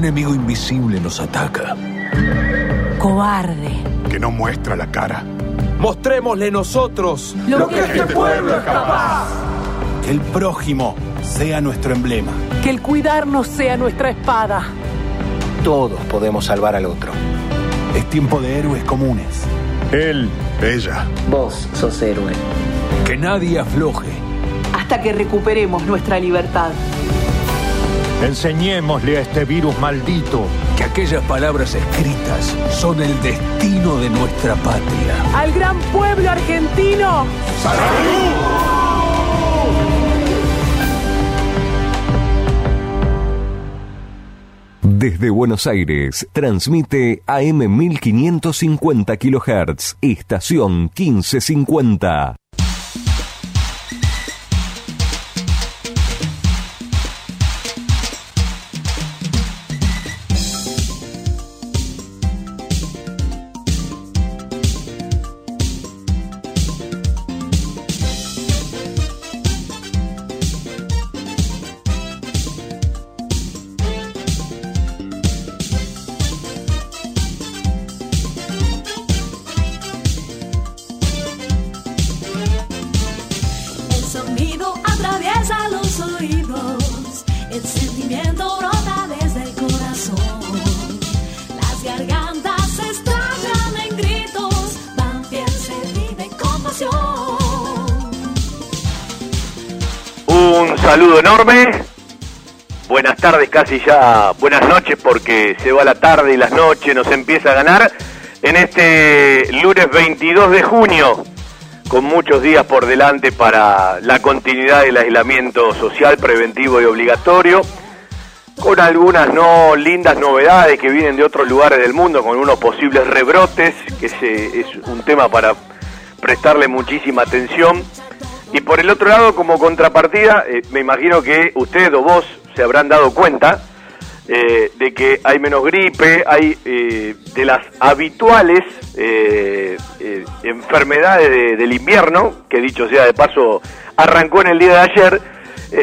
enemigo invisible nos ataca. Cobarde. Que no muestra la cara. Mostrémosle nosotros lo, que, este pueblo es capaz. Que el prójimo sea nuestro emblema. Que el cuidarnos sea nuestra espada. Todos podemos salvar al otro. Es tiempo de héroes comunes. Él, ella. Vos sos héroe. Que nadie afloje. Hasta que recuperemos nuestra libertad. Enseñémosle a este virus maldito que aquellas palabras escritas son el destino de nuestra patria. Al gran pueblo argentino. ¡Salud! Desde Buenos Aires, transmite AM 1550 kHz, estación 1550. Casi ya buenas noches porque se va la tarde y las noches nos empieza a ganar en este lunes 22 de junio, con muchos días por delante para la continuidad del aislamiento social preventivo y obligatorio, con algunas no lindas novedades que vienen de otros lugares del mundo, con unos posibles rebrotes, que es un tema para prestarle muchísima atención. Y por el otro lado, como contrapartida, eh, me imagino que usted o vos se habrán dado cuenta eh, de que hay menos gripe, hay eh, de las habituales enfermedades del invierno, que dicho sea de paso, arrancó en el día de ayer.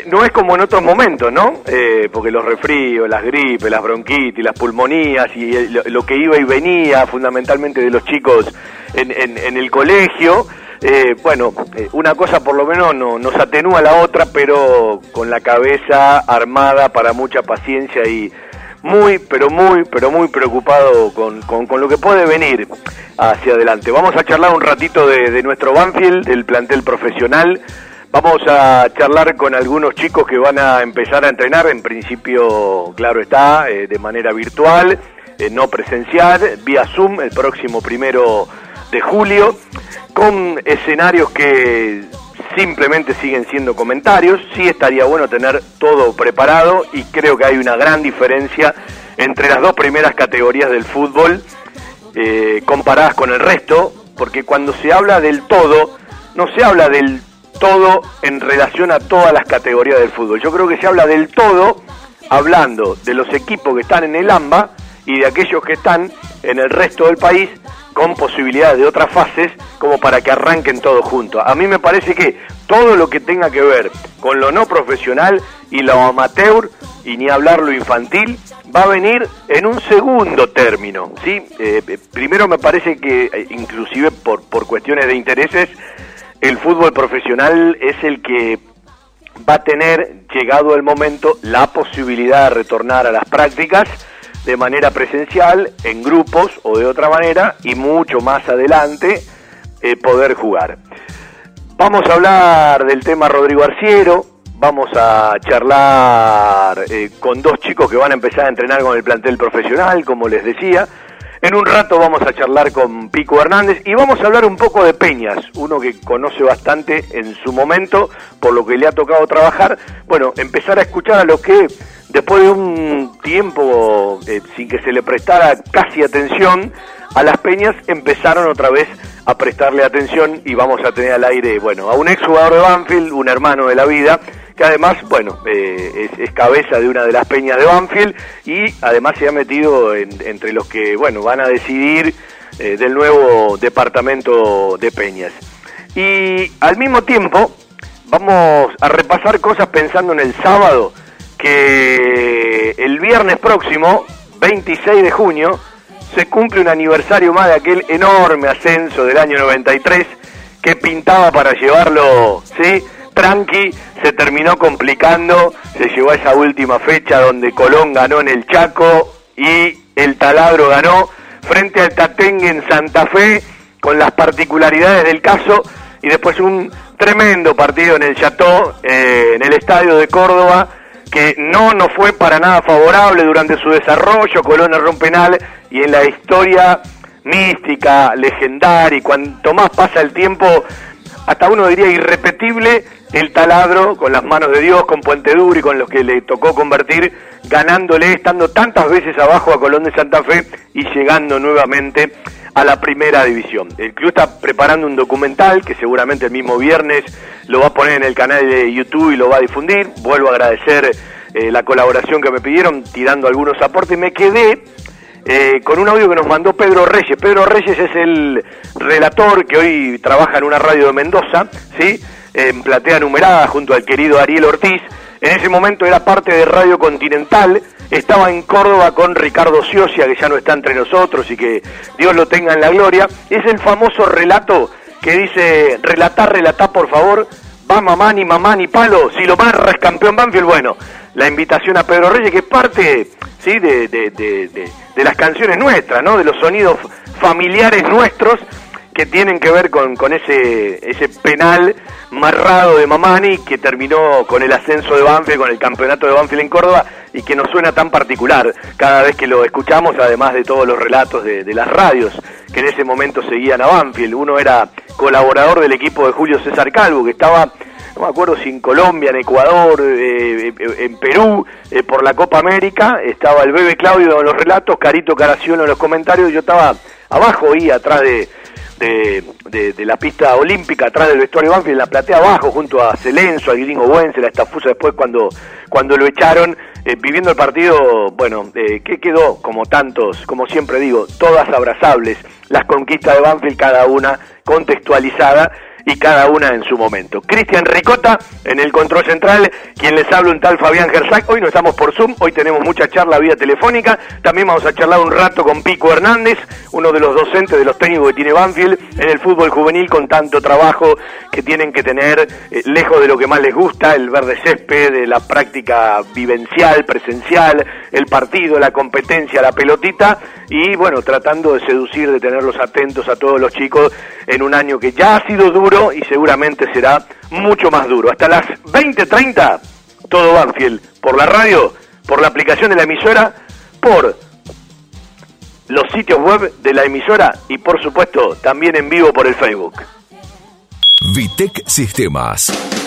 no es como en otros momentos, ¿no? porque los resfríos, las gripes, las bronquitis, las pulmonías y lo, que iba y venía fundamentalmente de los chicos en, en el colegio, eh, bueno, eh, una cosa por lo menos no, nos atenúa la otra, pero con la cabeza armada para mucha paciencia y muy, pero muy, pero muy preocupado con, con, lo que puede venir hacia adelante. Vamos a charlar un ratito de, nuestro Banfield, del plantel profesional. Vamos a charlar con algunos chicos que van a empezar a entrenar, en principio, claro está, eh, de manera virtual, no presencial, vía Zoom, el próximo primero de julio, con escenarios que simplemente siguen siendo comentarios. Sí estaría bueno tener todo preparado y creo que hay una gran diferencia entre las dos primeras categorías del fútbol eh, comparadas con el resto, porque cuando se habla del todo, no se habla del todo en relación a todas las categorías del fútbol. Yo creo que se habla del todo hablando de los equipos que están en el AMBA y de aquellos que están en el resto del país con posibilidades de otras fases como para que arranquen todos juntos. A mí me parece que todo lo que tenga que ver con lo no profesional y lo amateur, y ni hablar lo infantil, va a venir en un segundo término. ¿sí? Eh, eh, primero me parece que, eh, inclusive por, por cuestiones de intereses, el fútbol profesional es el que va a tener, llegado el momento, la posibilidad de retornar a las prácticas de manera presencial, en grupos o de otra manera, y mucho más adelante eh, poder jugar. Vamos a hablar del tema Rodrigo Arciero, vamos a charlar eh, con dos chicos que van a empezar a entrenar con el plantel profesional, como les decía. En un rato vamos a charlar con Pico Hernández y vamos a hablar un poco de Peñas, uno que conoce bastante en su momento, por lo que le ha tocado trabajar. Bueno, empezar a escuchar a lo que después de un tiempo eh, sin que se le prestara casi atención a las peñas, empezaron otra vez a prestarle atención y vamos a tener al aire, bueno, a un ex jugador de Banfield, un hermano de la vida, que además, bueno, eh, es, cabeza de una de las peñas de Banfield y además se ha metido entre los que, bueno, van a decidir eh, del nuevo departamento de peñas. Y al mismo tiempo, vamos a repasar cosas pensando en el sábado, que que el viernes próximo, 26 de junio, se cumple un aniversario más de aquel enorme ascenso del año 93 que pintaba para llevarlo, ¿sí? Tranqui, se terminó complicando, se llegó a esa última fecha donde Colón ganó en el Chaco y el Taladro ganó frente al Tatengue en Santa Fe con las particularidades del caso y después un tremendo partido en el Chateau, eh, en el estadio de Córdoba, que no nos fue para nada favorable durante su desarrollo, Colón erró un penal y en la historia mística, legendaria, y cuanto más pasa el tiempo, hasta uno diría irrepetible, el taladro con las manos de Dios, con Puente Duro y con los que le tocó convertir, ganándole, estando tantas veces abajo a Colón de Santa Fe y llegando nuevamente a la primera división. El club está preparando un documental que seguramente el mismo viernes lo va a poner en el canal de YouTube y lo va a difundir. Vuelvo a agradecer eh, la colaboración que me pidieron, tirando algunos aportes. Me quedé eh, con un audio que nos mandó Pedro Reyes. Pedro Reyes es el relator que hoy trabaja en una radio de Mendoza, ¿sí? En platea numerada junto al querido Ariel Ortiz. En ese momento era parte de Radio Continental, estaba en Córdoba con Ricardo Ciocia, que ya no está entre nosotros y que Dios lo tenga en la gloria. Es el famoso relato que dice, relatar, relatar por favor, va mamá ni mamá ni palo, si lo barra es campeón Banfield, bueno, la invitación a Pedro Reyes, que es parte ¿sí? de, de, de, de las canciones nuestras, ¿no? de los sonidos familiares nuestros que tienen que ver con, con ese, ese penal marrado de Mamani que terminó con el ascenso de Banfield, con el campeonato de Banfield en Córdoba y que nos suena tan particular cada vez que lo escuchamos, además de todos los relatos de, las radios que en ese momento seguían a Banfield. Uno era colaborador del equipo de Julio César Calvo, que estaba no me acuerdo si en Colombia, en Ecuador, eh, en Perú, eh, por la Copa América, estaba el Bebe Claudio en los relatos, Carito Caraciolo en los comentarios, yo estaba abajo y atrás de, de, de, la pista olímpica atrás del vestuario Banfield, la platea abajo, junto a Celenzo, a Gringo Buense, la estafusa después cuando, cuando lo echaron, eh, viviendo el partido, bueno, eh, que quedó como tantos, como siempre digo, todas abrazables, las conquistas de Banfield, cada una contextualizada y cada una en su momento. Cristian Ricota en el control central, quien les habla un tal Fabián Gersac. Hoy no estamos por Zoom, hoy tenemos mucha charla vía telefónica. También vamos a charlar un rato con Pico Hernández, uno de los docentes de los técnicos que tiene Banfield en el fútbol juvenil con tanto trabajo que tienen que tener eh, lejos de lo que más les gusta, el verde césped, de la práctica vivencial, presencial, el partido, la competencia, la pelotita y bueno, tratando de seducir, de tenerlos atentos a todos los chicos en un año que ya ha sido duro y seguramente será mucho más duro. Hasta las 20:30, todo Banfield, por la radio, por la aplicación de la emisora, por los sitios web de la emisora y por supuesto también en vivo por el Facebook. Vitec Sistemas.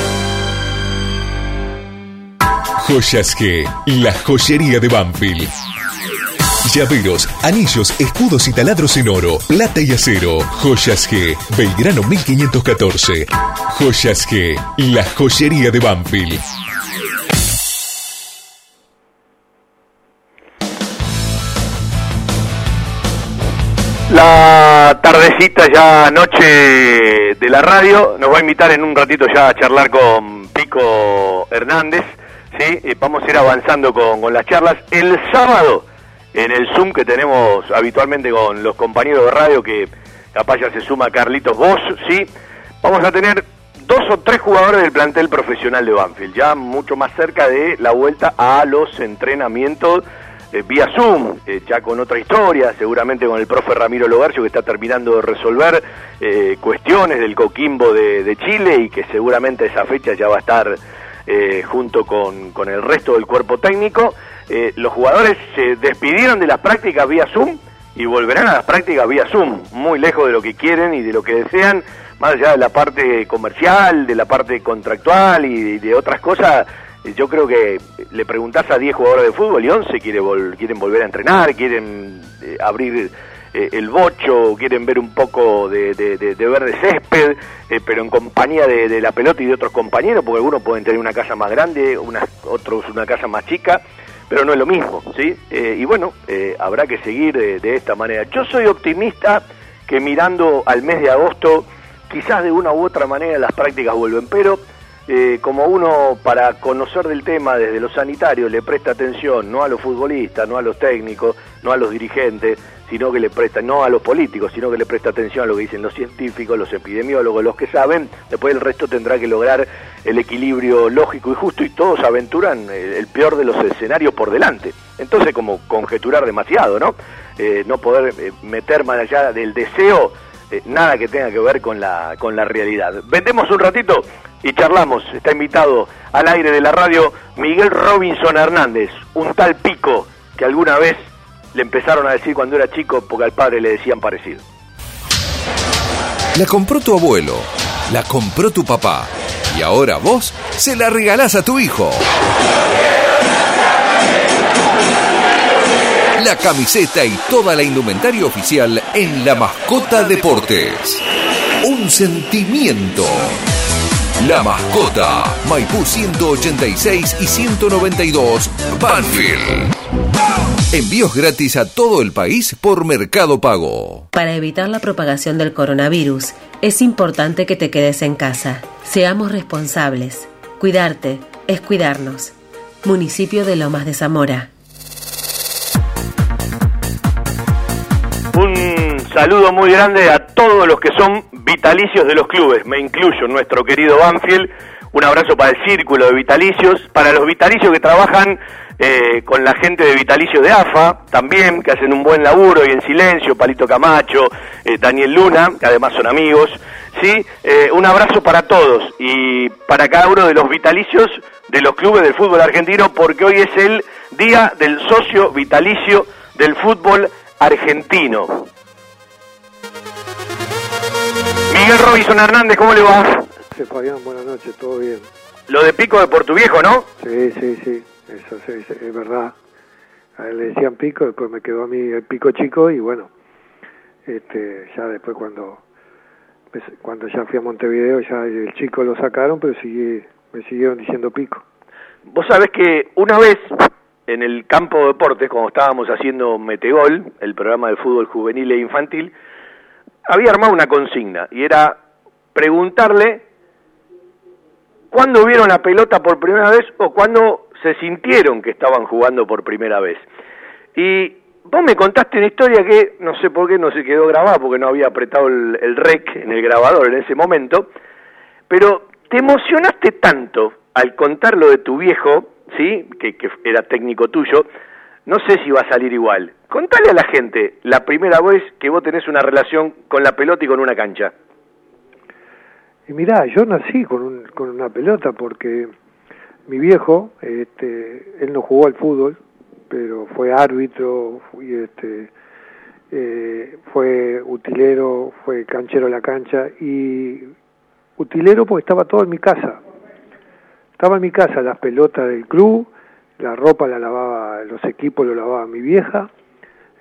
Joyas G, la joyería de Banfield. Llaveros, anillos, escudos y taladros en oro, plata y acero. Joyas G, Belgrano 1514. Joyas G, la joyería de Banfield. La tardecita ya noche de la radio nos va a invitar en un ratito ya a charlar con Pico Hernández Eh, vamos a ir avanzando con, las charlas. El sábado, en el Zoom que tenemos habitualmente con los compañeros de radio, que capaz ya se suma Carlitos Vos, ¿sí? vamos a tener dos o tres jugadores del plantel profesional de Banfield, ya mucho más cerca de la vuelta a los entrenamientos eh, vía Zoom, eh, ya con otra historia, seguramente con el profe Ramiro Logarcio que está terminando de resolver cuestiones del Coquimbo de Chile y que seguramente esa fecha ya va a estar eh, junto con, con, el resto del cuerpo técnico. Eh, los jugadores se despidieron de las prácticas vía Zoom y volverán a las prácticas vía Zoom, muy lejos de lo que quieren y de lo que desean, más allá de la parte comercial, de la parte contractual y de, otras cosas. Yo creo que le preguntás a 10 jugadores de fútbol y 11 quiere vol- quieren volver a entrenar, quieren eh, abrir eh, el bocho, quieren ver un poco de, de, de- de verde césped, eh, pero en compañía de, la pelota y de otros compañeros, porque algunos pueden tener una casa más grande, unas- otros una casa más chica, pero no es lo mismo, ¿sí? Eh, y bueno, habrá que seguir de esta manera. Yo soy optimista que mirando al mes de agosto, quizás de una u otra manera las prácticas vuelven, pero eh, como uno para conocer del tema desde los sanitarios le presta atención no a los futbolistas, no a los técnicos, no a los dirigentes, sino que le presta, no a los políticos, sino que le presta atención a lo que dicen los científicos, los epidemiólogos, los que saben, después el resto tendrá que lograr el equilibrio lógico y justo y todos aventuran el, peor de los escenarios por delante. Entonces como conjeturar demasiado, ¿no? Eh, no poder eh, meter más allá del deseo eh, nada que tenga que ver con la, con la realidad. Vendemos un ratito y charlamos. Está invitado al aire de la radio Miguel Robinson Hernández, un tal pico que alguna vez le empezaron a decir cuando era chico porque al padre le decían parecido. La compró tu abuelo, la compró tu papá y ahora vos se la regalás a tu hijo. La camiseta y toda la indumentaria oficial en La Mascota Deportes. Un sentimiento. La Mascota, Maipú 186 y 192, Banfield. Envíos gratis a todo el país por Mercado Pago. Para evitar la propagación del coronavirus, es importante que te quedes en casa. Seamos responsables. Cuidarte es cuidarnos. Municipio de Lomas de Zamora. Saludo muy grande a todos los que son vitalicios de los clubes, me incluyo, nuestro querido Banfield. Un abrazo para el círculo de vitalicios, para los vitalicios que trabajan eh, con la gente de Vitalicio de AFA, también, que hacen un buen laburo y en silencio, Palito Camacho, eh, Daniel Luna, que además son amigos. Sí, Eh, un abrazo para todos y para cada uno de los vitalicios de los clubes del fútbol argentino, porque hoy es el día del socio vitalicio del fútbol argentino. Miguel Robinson Hernández, ¿cómo le va? Sí, Fabián, buenas noches, todo bien. Lo de Pico de Portuviejo, ¿no? Sí, sí, sí, eso sí, sí, es verdad. A él le decían pico, después me quedó a mí el pico chico y bueno, este, ya después cuando cuando ya fui a Montevideo ya el chico lo sacaron, pero sigue, me siguieron diciendo pico. Vos sabés que una vez en el campo de deportes, cuando estábamos haciendo Metegol, el programa de fútbol juvenil e infantil, había armado una consigna y era preguntarle cuándo vieron la pelota por primera vez o cuándo se sintieron que estaban jugando por primera vez. Y vos me contaste una historia que no sé por qué no se quedó grabada, porque no había apretado el, el rec en el grabador en ese momento, pero te emocionaste tanto al contar lo de tu viejo, ¿sí? Que, que era técnico tuyo, no sé si va a salir igual. Contale a la gente la primera vez que vos tenés una relación con la pelota y con una cancha. Y mirá, yo nací con, un, con una pelota porque mi viejo, este, él no jugó al fútbol, pero fue árbitro, este, eh, fue utilero, fue canchero de la cancha y utilero porque estaba todo en mi casa. Estaba en mi casa las pelotas del club, la ropa la lavaba, los equipos lo lavaba mi vieja.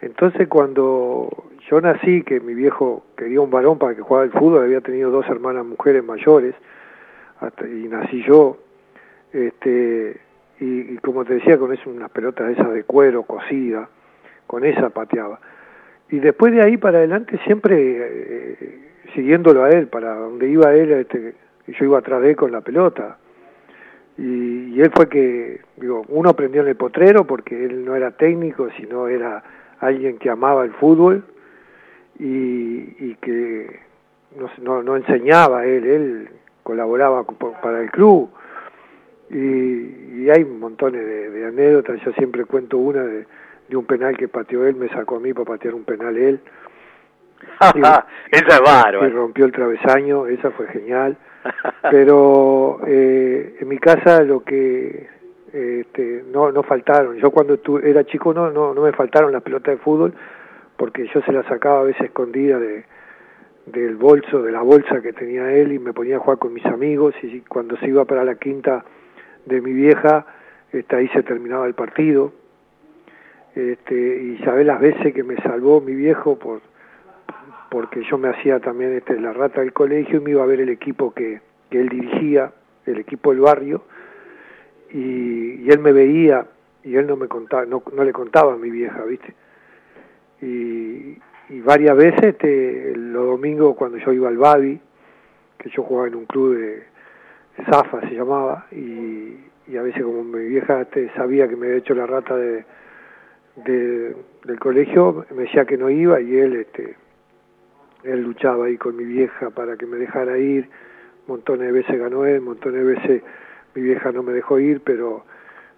Entonces cuando yo nací, que mi viejo quería un varón para que jugara al fútbol, había tenido dos hermanas mujeres mayores, hasta, y nací yo, este, y, como te decía, con eso, unas pelotas esas de cuero cosida, con esa pateaba. Y después de ahí para adelante siempre eh, siguiéndolo a él, para donde iba él, este, yo iba atrás de él con la pelota. Y, y él fue que, digo, uno aprendió en el potrero porque él no era técnico, sino era alguien que amaba el fútbol y, y que no, no, no, enseñaba él, él colaboraba para el club. Y, y hay montones de, de, anécdotas, yo siempre cuento una de, de, un penal que pateó él, me sacó a mí para patear un penal él. esa es bárbara. Y rompió el travesaño, esa fue genial. Pero eh, en mi casa lo que este, no no faltaron. Yo cuando era chico no, no no me faltaron las pelotas de fútbol porque yo se las sacaba a veces escondida de del bolso, de la bolsa que tenía él y me ponía a jugar con mis amigos y cuando se iba para la quinta de mi vieja, este, ahí se terminaba el partido. Este, y sabés las veces que me salvó mi viejo por porque yo me hacía también este, la rata del colegio y me iba a ver el equipo que, que él dirigía, el equipo del barrio, y, él me veía y él no me contaba, no, no le contaba a mi vieja, ¿viste? Y, y varias veces este, los domingos cuando yo iba al Babi, que yo jugaba en un club de Zafa se llamaba, y, y a veces como mi vieja este, sabía que me había hecho la rata de, de, del colegio, me decía que no iba y él este, él luchaba ahí con mi vieja para que me dejara ir, montones de veces ganó él, montones de veces mi vieja no me dejó ir, pero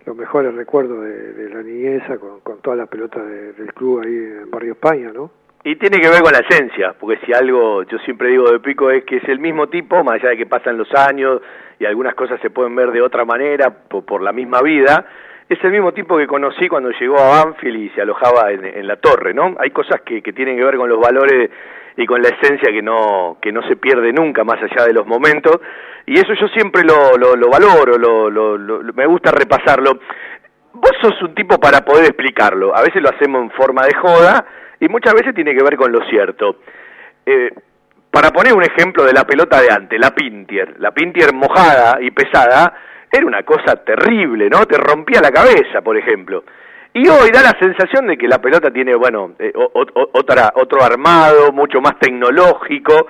los mejores recuerdos de, de la niñeza con, con todas las pelotas de, del club ahí en Barrio España, ¿no? Y tiene que ver con la esencia, porque si algo yo siempre digo de Pico es que es el mismo tipo, más allá de que pasan los años y algunas cosas se pueden ver de otra manera por, por la misma vida, es el mismo tipo que conocí cuando llegó a Banfield y se alojaba en, en la torre, ¿no? Hay cosas que, que tienen que ver con los valores y con la esencia que no, que no se pierde nunca más allá de los momentos, y eso yo siempre lo, lo, lo valoro, lo, lo, lo, me gusta repasarlo. Vos sos un tipo para poder explicarlo, a veces lo hacemos en forma de joda, y muchas veces tiene que ver con lo cierto. Eh, para poner un ejemplo de la pelota de antes, la Pintier, la Pintier mojada y pesada, era una cosa terrible, ¿no? Te rompía la cabeza, por ejemplo. Y hoy da la sensación de que la pelota tiene, bueno, eh, otra, otro armado, mucho más tecnológico.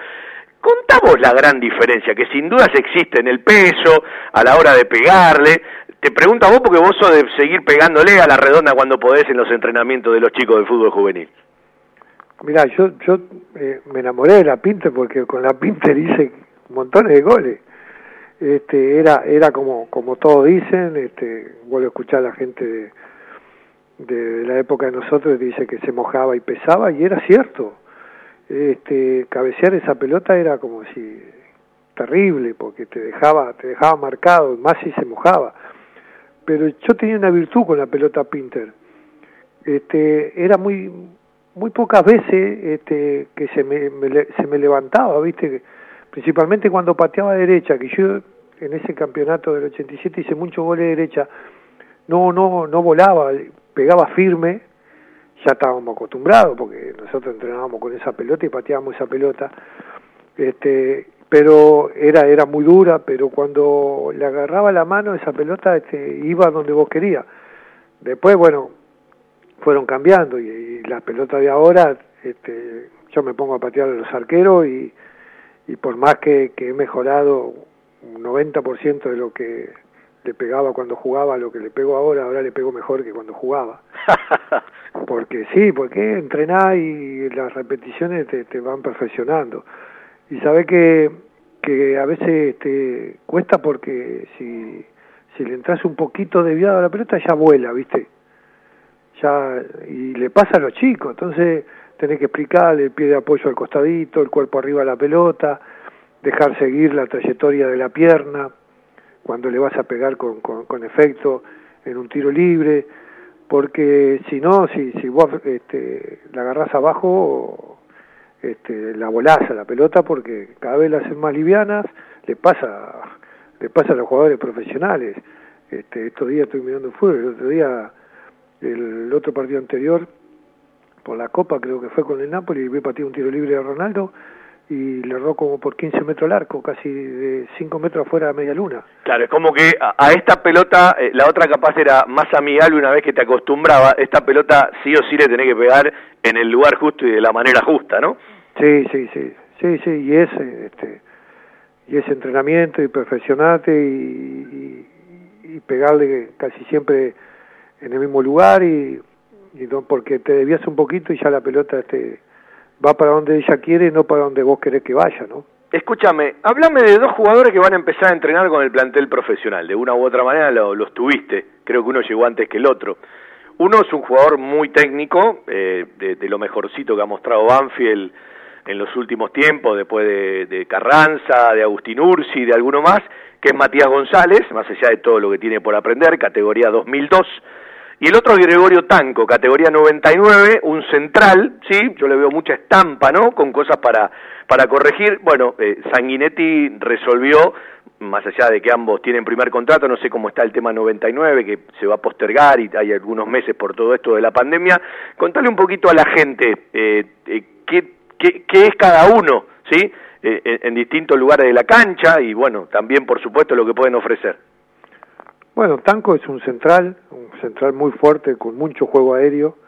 Contamos la gran diferencia, que sin dudas existe en el peso, a la hora de pegarle. Te pregunto a vos porque vos sos de seguir pegándole a la redonda cuando podés en los entrenamientos de los chicos del fútbol juvenil. Mira, yo, yo eh, me enamoré de la Pinter porque con la Pinter hice montones de goles. Este, era, era como, como todos dicen, este, vuelvo a escuchar a la gente de, la época de nosotros dice que se mojaba y pesaba y era cierto. Este, cabecear esa pelota era como si terrible porque te dejaba, te dejaba marcado, más si se mojaba. Pero yo tenía una virtud con la pelota Pinter. Este, era muy muy pocas veces este, que se me, se me levantaba, ¿viste? Principalmente cuando pateaba derecha, que yo en ese campeonato del 87 hice muchos goles de derecha, no, no, no volaba, pegaba firme, ya estábamos acostumbrados porque nosotros entrenábamos con esa pelota y pateábamos esa pelota, este, pero era, era muy dura, pero cuando le agarraba la mano esa pelota este, iba donde vos querías. Después, bueno, fueron cambiando y, y la pelota de ahora, este, yo me pongo a patear a los arqueros y, y por más que, que he mejorado un 90% de lo que le pegaba cuando jugaba lo que le pego ahora, ahora le pego mejor que cuando jugaba. porque sí, porque entrenás y las repeticiones te, te van perfeccionando. Y sabe que, que a veces te cuesta porque si, si le entras un poquito desviado a la pelota ya vuela, ¿viste? Ya, y le pasa a los chicos, entonces tenés que explicarle el pie de apoyo al costadito, el cuerpo arriba de la pelota, dejar seguir la trayectoria de la pierna, cuando le vas a pegar con, con, con efecto en un tiro libre, porque si no, si, si vos este, la agarrás abajo, este, la volás a la pelota porque cada vez la hacen más livianas, le pasa, le pasa a los jugadores profesionales. Este, estos días estoy mirando el fútbol, el otro día, el otro partido anterior, por la Copa creo que fue con el Napoli, y vi partir un tiro libre de Ronaldo, y le erró como por 15 metros el arco, casi de 5 metros afuera de media luna. Claro, es como que a, a esta pelota, eh, la otra capaz era más amigable una vez que te acostumbraba, esta pelota sí o sí le tenés que pegar en el lugar justo y de la manera justa, ¿no? Sí, sí, sí, sí, sí, y ese, este, y ese entrenamiento y perfeccionarte y, y, y pegarle casi siempre en el mismo lugar y, y no, porque te debías un poquito y ya la pelota este va para donde ella quiere y no para donde vos querés que vaya, ¿no? Escúchame, háblame de dos jugadores que van a empezar a entrenar con el plantel profesional. De una u otra manera lo, los tuviste. Creo que uno llegó antes que el otro. Uno es un jugador muy técnico, eh, de, de, lo mejorcito que ha mostrado Banfield en los últimos tiempos, después de, de Carranza, de Agustín Ursi, de alguno más, que es Matías González, más allá de todo lo que tiene por aprender, categoría 2002 y el otro Gregorio Tanco, categoría 99, un central, ¿sí? Yo le veo mucha estampa, ¿no? Con cosas para, para corregir. Bueno, eh, Sanguinetti resolvió más allá de que ambos tienen primer contrato, no sé cómo está el tema 99, que se va a postergar y hay algunos meses por todo esto de la pandemia. Contale un poquito a la gente eh, eh qué, qué, qué, es cada uno, ¿sí? Eh, en, distintos lugares de la cancha y, bueno, también, por supuesto, lo que pueden ofrecer. Bueno, Tanco es un central, un central muy fuerte, con mucho juego aéreo.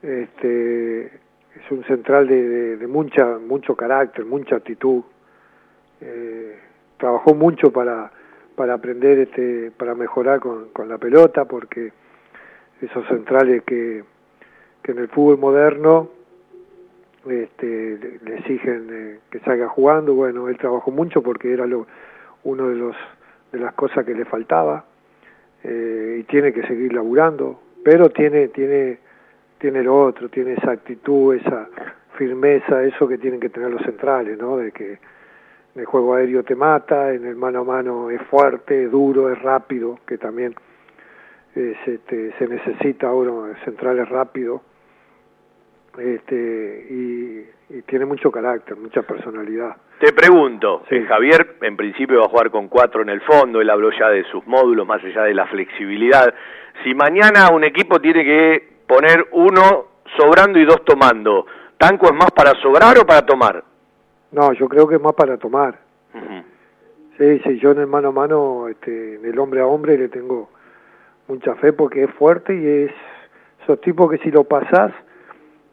Este, es un central de, de, mucha, mucho carácter, mucha actitud. Eh, trabajó mucho para, para aprender, este, para mejorar con, con la pelota, porque esos centrales que, que en el fútbol moderno este, le, exigen eh, que salga jugando. Bueno, él trabajó mucho porque era lo, uno de los de las cosas que le faltaba eh, y tiene que seguir laburando, pero tiene tiene tiene lo otro, tiene esa actitud, esa firmeza, eso que tienen que tener los centrales, ¿no? De que en el juego aéreo te mata, en el mano a mano es fuerte, es duro, es rápido, que también eh, se, este, se necesita ahora centrales rápidos este, y, tiene mucho carácter, mucha personalidad. Te pregunto, eh, Javier en principio va a jugar con cuatro en el fondo, él habló ya de sus módulos, más allá de la flexibilidad. Si mañana un equipo tiene que poner uno sobrando y dos tomando, ¿Tanco es más para sobrar o para tomar? No, yo creo que es más para tomar. Sí, sí, yo en el mano a mano, este, en el hombre a hombre le tengo mucha fe porque es fuerte y es esos tipos que si lo pasás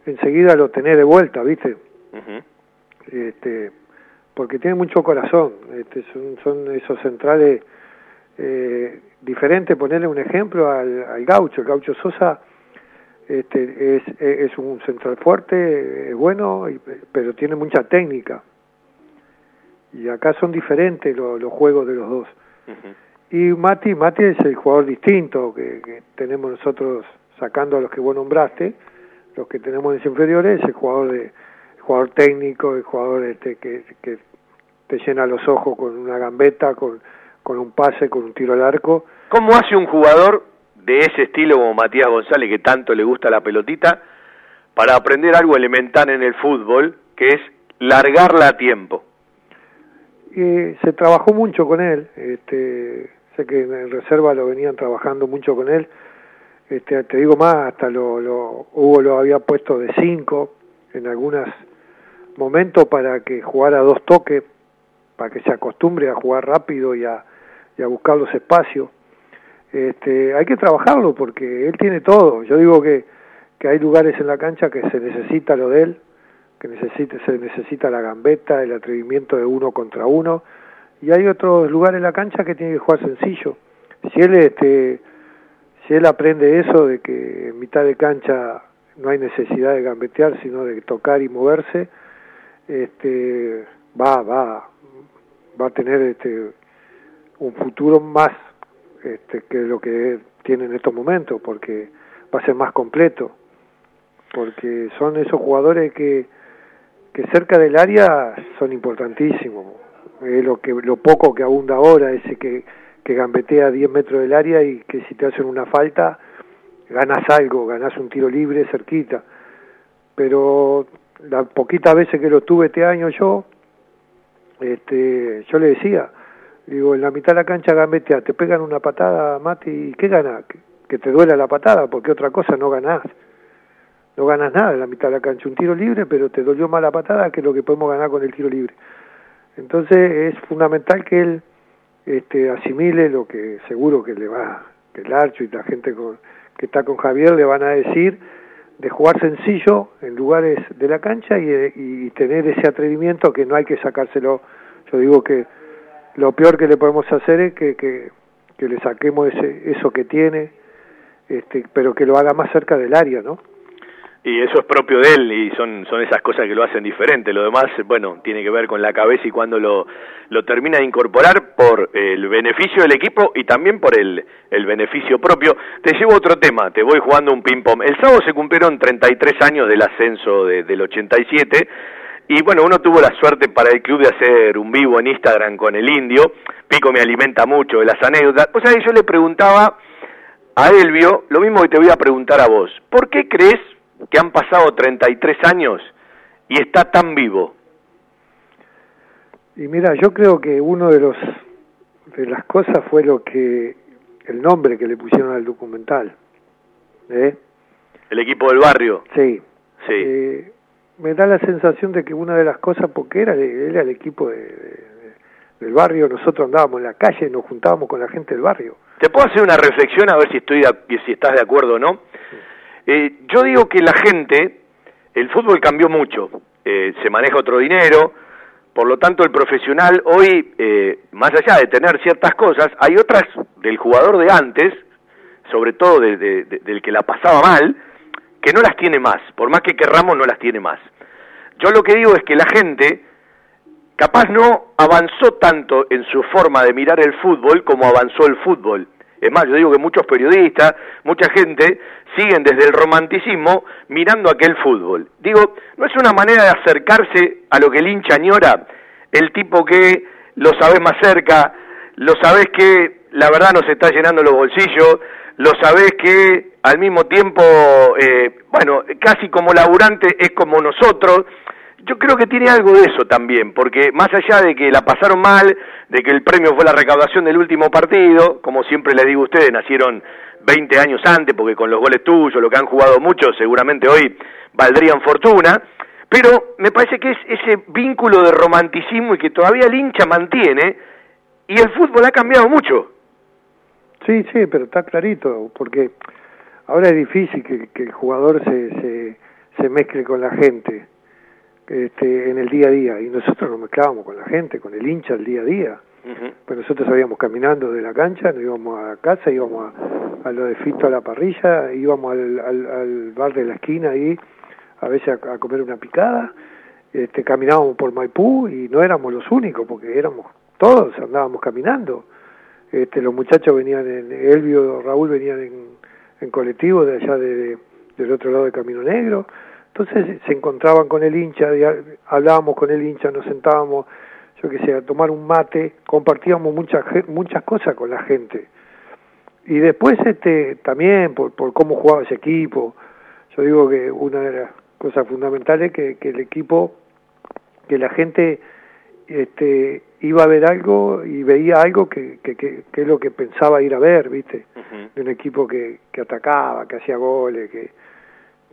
enseguida lo tenés de vuelta, ¿viste? este, porque tiene mucho corazón, este, son, son esos centrales eh, diferentes, ponerle un ejemplo al, al gaucho, el gaucho Sosa este, es, es un central fuerte, es bueno, pero tiene mucha técnica. Y acá son diferentes los, los juegos de los dos. Y Mati, Mati es el jugador distinto que, que tenemos nosotros sacando a los que vos nombraste, los que tenemos en inferiores, el jugador de jugador técnico, el jugador este que, que te llena los ojos con una gambeta, con, con un pase, con un tiro al arco. ¿Cómo hace un jugador de ese estilo como Matías González, que tanto le gusta la pelotita, para aprender algo elemental en el fútbol, que es largarla a tiempo? Y se trabajó mucho con él, este, sé que en reserva lo venían trabajando mucho con él, este, te digo más, hasta lo, lo, Hugo lo había puesto de cinco en algunos momentos para que jugara dos toques, para que se acostumbre a jugar rápido y a, y a buscar los espacios. Este, hay que trabajarlo porque él tiene todo. Yo digo que, hay lugares en la cancha que se necesita lo de él, que se necesita la gambeta, el atrevimiento de uno contra uno, y hay otros lugares en la cancha que tiene que jugar sencillo. Si él este, si él aprende eso de que en mitad de cancha no hay necesidad de gambetear, sino de tocar y moverse, este, va, va, va a tener este, un futuro más este, que lo que tiene en estos momentos, porque va a ser más completo, porque son esos jugadores que, que cerca del área son importantísimos. lo que lo poco que abunda ahora, ese que que gambetea a 10 metros del área y que si te hacen una falta, ganas algo, ganas un tiro libre cerquita. Pero las poquitas veces que lo tuve este año yo, este, yo le decía, digo, en la mitad de la cancha gambetea, te pegan una patada, Mati, ¿y qué ganas? Que, te duela la patada, porque otra cosa no ganás. No ganas nada en la mitad de la cancha, un tiro libre, pero te dolió más la patada que lo que podemos ganar con el tiro libre. Entonces es fundamental que él este, asimile lo que seguro que le va, que el Archo y la gente que está con Javier le van a decir de jugar sencillo en lugares de la cancha y, tener ese atrevimiento que no hay que sacárselo. Yo digo que lo peor que le podemos hacer es que, que, que le saquemos ese, eso que tiene, este, pero que lo haga más cerca del área, ¿no? Y eso es propio de él y son, son esas cosas que lo hacen diferente. Lo demás, bueno, tiene que ver con la cabeza y cuando lo, lo termina de incorporar por el beneficio del equipo y también por el, el beneficio propio. Te llevo otro tema, te voy jugando un ping-pong. El sábado se cumplieron 33 años del ascenso de, del 87 y bueno, uno tuvo la suerte para el club de hacer un vivo en Instagram con el indio. Pico me alimenta mucho de las anécdotas. Pues ahí yo le preguntaba a Elvio lo mismo que te voy a preguntar a vos. ¿Por qué crees que han pasado 33 años y está tan vivo? Y mira, yo creo que uno de los de las cosas fue lo que el nombre que le pusieron al documental. ¿eh? El equipo del barrio. Sí. Sí. Eh, me da la sensación de que una de las cosas, porque era, era el equipo de, de, del barrio, nosotros andábamos en la calle y nos juntábamos con la gente del barrio. ¿Te puedo hacer una reflexión a ver si, estoy si estás de acuerdo o no? Eh, yo digo que la gente, el fútbol cambió mucho, eh, se maneja otro dinero, por lo tanto el profesional hoy, eh, más allá de tener ciertas cosas, hay otras del jugador de antes, sobre todo de, de, del que la pasaba mal, que no las tiene más, por más que querramos no las tiene más. Yo lo que digo es que la gente capaz no avanzó tanto en su forma de mirar el fútbol como avanzó el fútbol. Es más, yo digo que muchos periodistas, mucha gente, siguen desde el romanticismo mirando aquel fútbol. Digo, ¿no es una manera de acercarse a lo que el hincha añora? El tipo que lo sabes más cerca, lo sabes que la verdad nos está llenando los bolsillos, lo sabés que al mismo tiempo, eh, bueno, casi como laburante es como nosotros, yo creo que tiene algo de eso también, porque más allá de que la pasaron mal, de que el premio fue la recaudación del último partido, como siempre les digo a ustedes, nacieron 20 años antes, porque con los goles tuyos, lo que han jugado muchos, seguramente hoy valdrían fortuna, pero me parece que es ese vínculo de romanticismo y que todavía el hincha mantiene, y el fútbol ha cambiado mucho. Sí, sí, pero está clarito, porque ahora es difícil que, el jugador se, se mezcle con la gente este, en el día a día y nosotros nos mezclábamos con la gente, con el hincha el día a día. Pues nosotros salíamos caminando de la cancha, nos íbamos a casa, íbamos a, a lo de Fito a la parrilla, íbamos al, al, al, bar de la esquina ahí, a veces a, a, comer una picada, este, caminábamos por Maipú y no éramos los únicos, porque éramos todos, andábamos caminando. Este, los muchachos venían en, Elvio, Raúl venían en, en colectivo de allá de, de, del otro lado de Camino Negro, entonces se encontraban con el hincha, hablábamos con el hincha, nos sentábamos, yo qué sé, a tomar un mate, compartíamos muchas muchas cosas con la gente. Y después este también por, por cómo jugaba ese equipo, yo digo que una de las cosas fundamentales que, que el equipo, que la gente este iba a ver algo y veía algo que, que, que, que es lo que pensaba ir a ver, ¿viste? Uh -huh. De un equipo que, que atacaba, que hacía goles, que,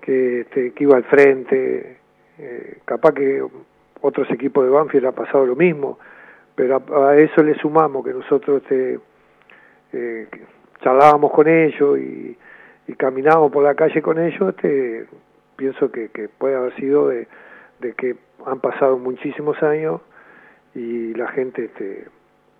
que, este, que iba al frente, eh, capaz que otros equipos de Banfield ha pasado lo mismo, pero a, eso le sumamos que nosotros este, eh, charlábamos con ellos y, y caminábamos por la calle con ellos, este, pienso que, que puede haber sido de, de que han pasado muchísimos años y la gente este,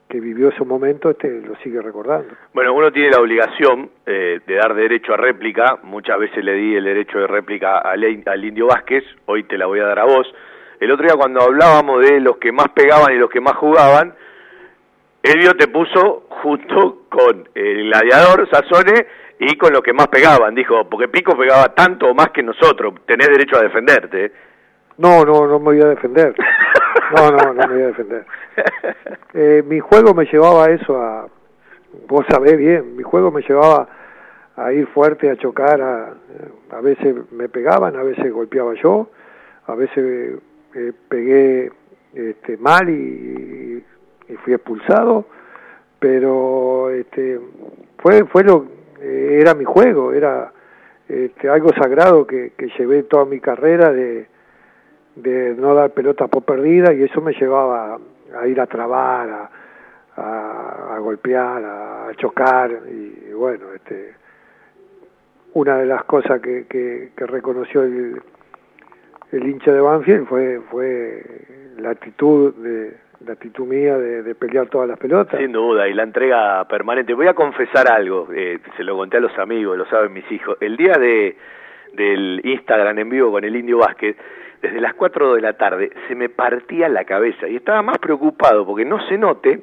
que vivió ese momento este, lo sigue recordando. Bueno, uno tiene la obligación eh, de dar derecho a réplica, muchas veces le di el derecho de réplica al, al Indio Vázquez, hoy te la voy a dar a vos. El otro día cuando hablábamos de los que más pegaban y los que más jugaban, Elvio te puso junto con el gladiador Sazone y con los que más pegaban, dijo, porque Pico pegaba tanto o más que nosotros, tenés derecho a defenderte. No, no, no me voy a defender. No, no, no me voy a defender. Eh, mi juego me llevaba a eso, a, vos sabés bien, mi juego me llevaba a ir fuerte, a chocar, a, a veces me pegaban, a veces golpeaba yo, a veces eh, pegué este, mal y, fui expulsado, pero este, fue, fue lo, eh, era mi juego, era este, algo sagrado que, que llevé toda mi carrera de de no dar pelotas por perdida y eso me llevaba a, ir a trabar, a, a, golpear, a, chocar y, bueno, este una de las cosas que, que, que reconoció el, el hincha de Banfield fue fue la actitud de la actitud mía de, de, pelear todas las pelotas. Sin duda, y la entrega permanente. Voy a confesar algo, eh, se lo conté a los amigos, lo saben mis hijos. El día de del Instagram en vivo con el Indio Vázquez, desde las 4 de la tarde se me partía la cabeza y estaba más preocupado porque no se note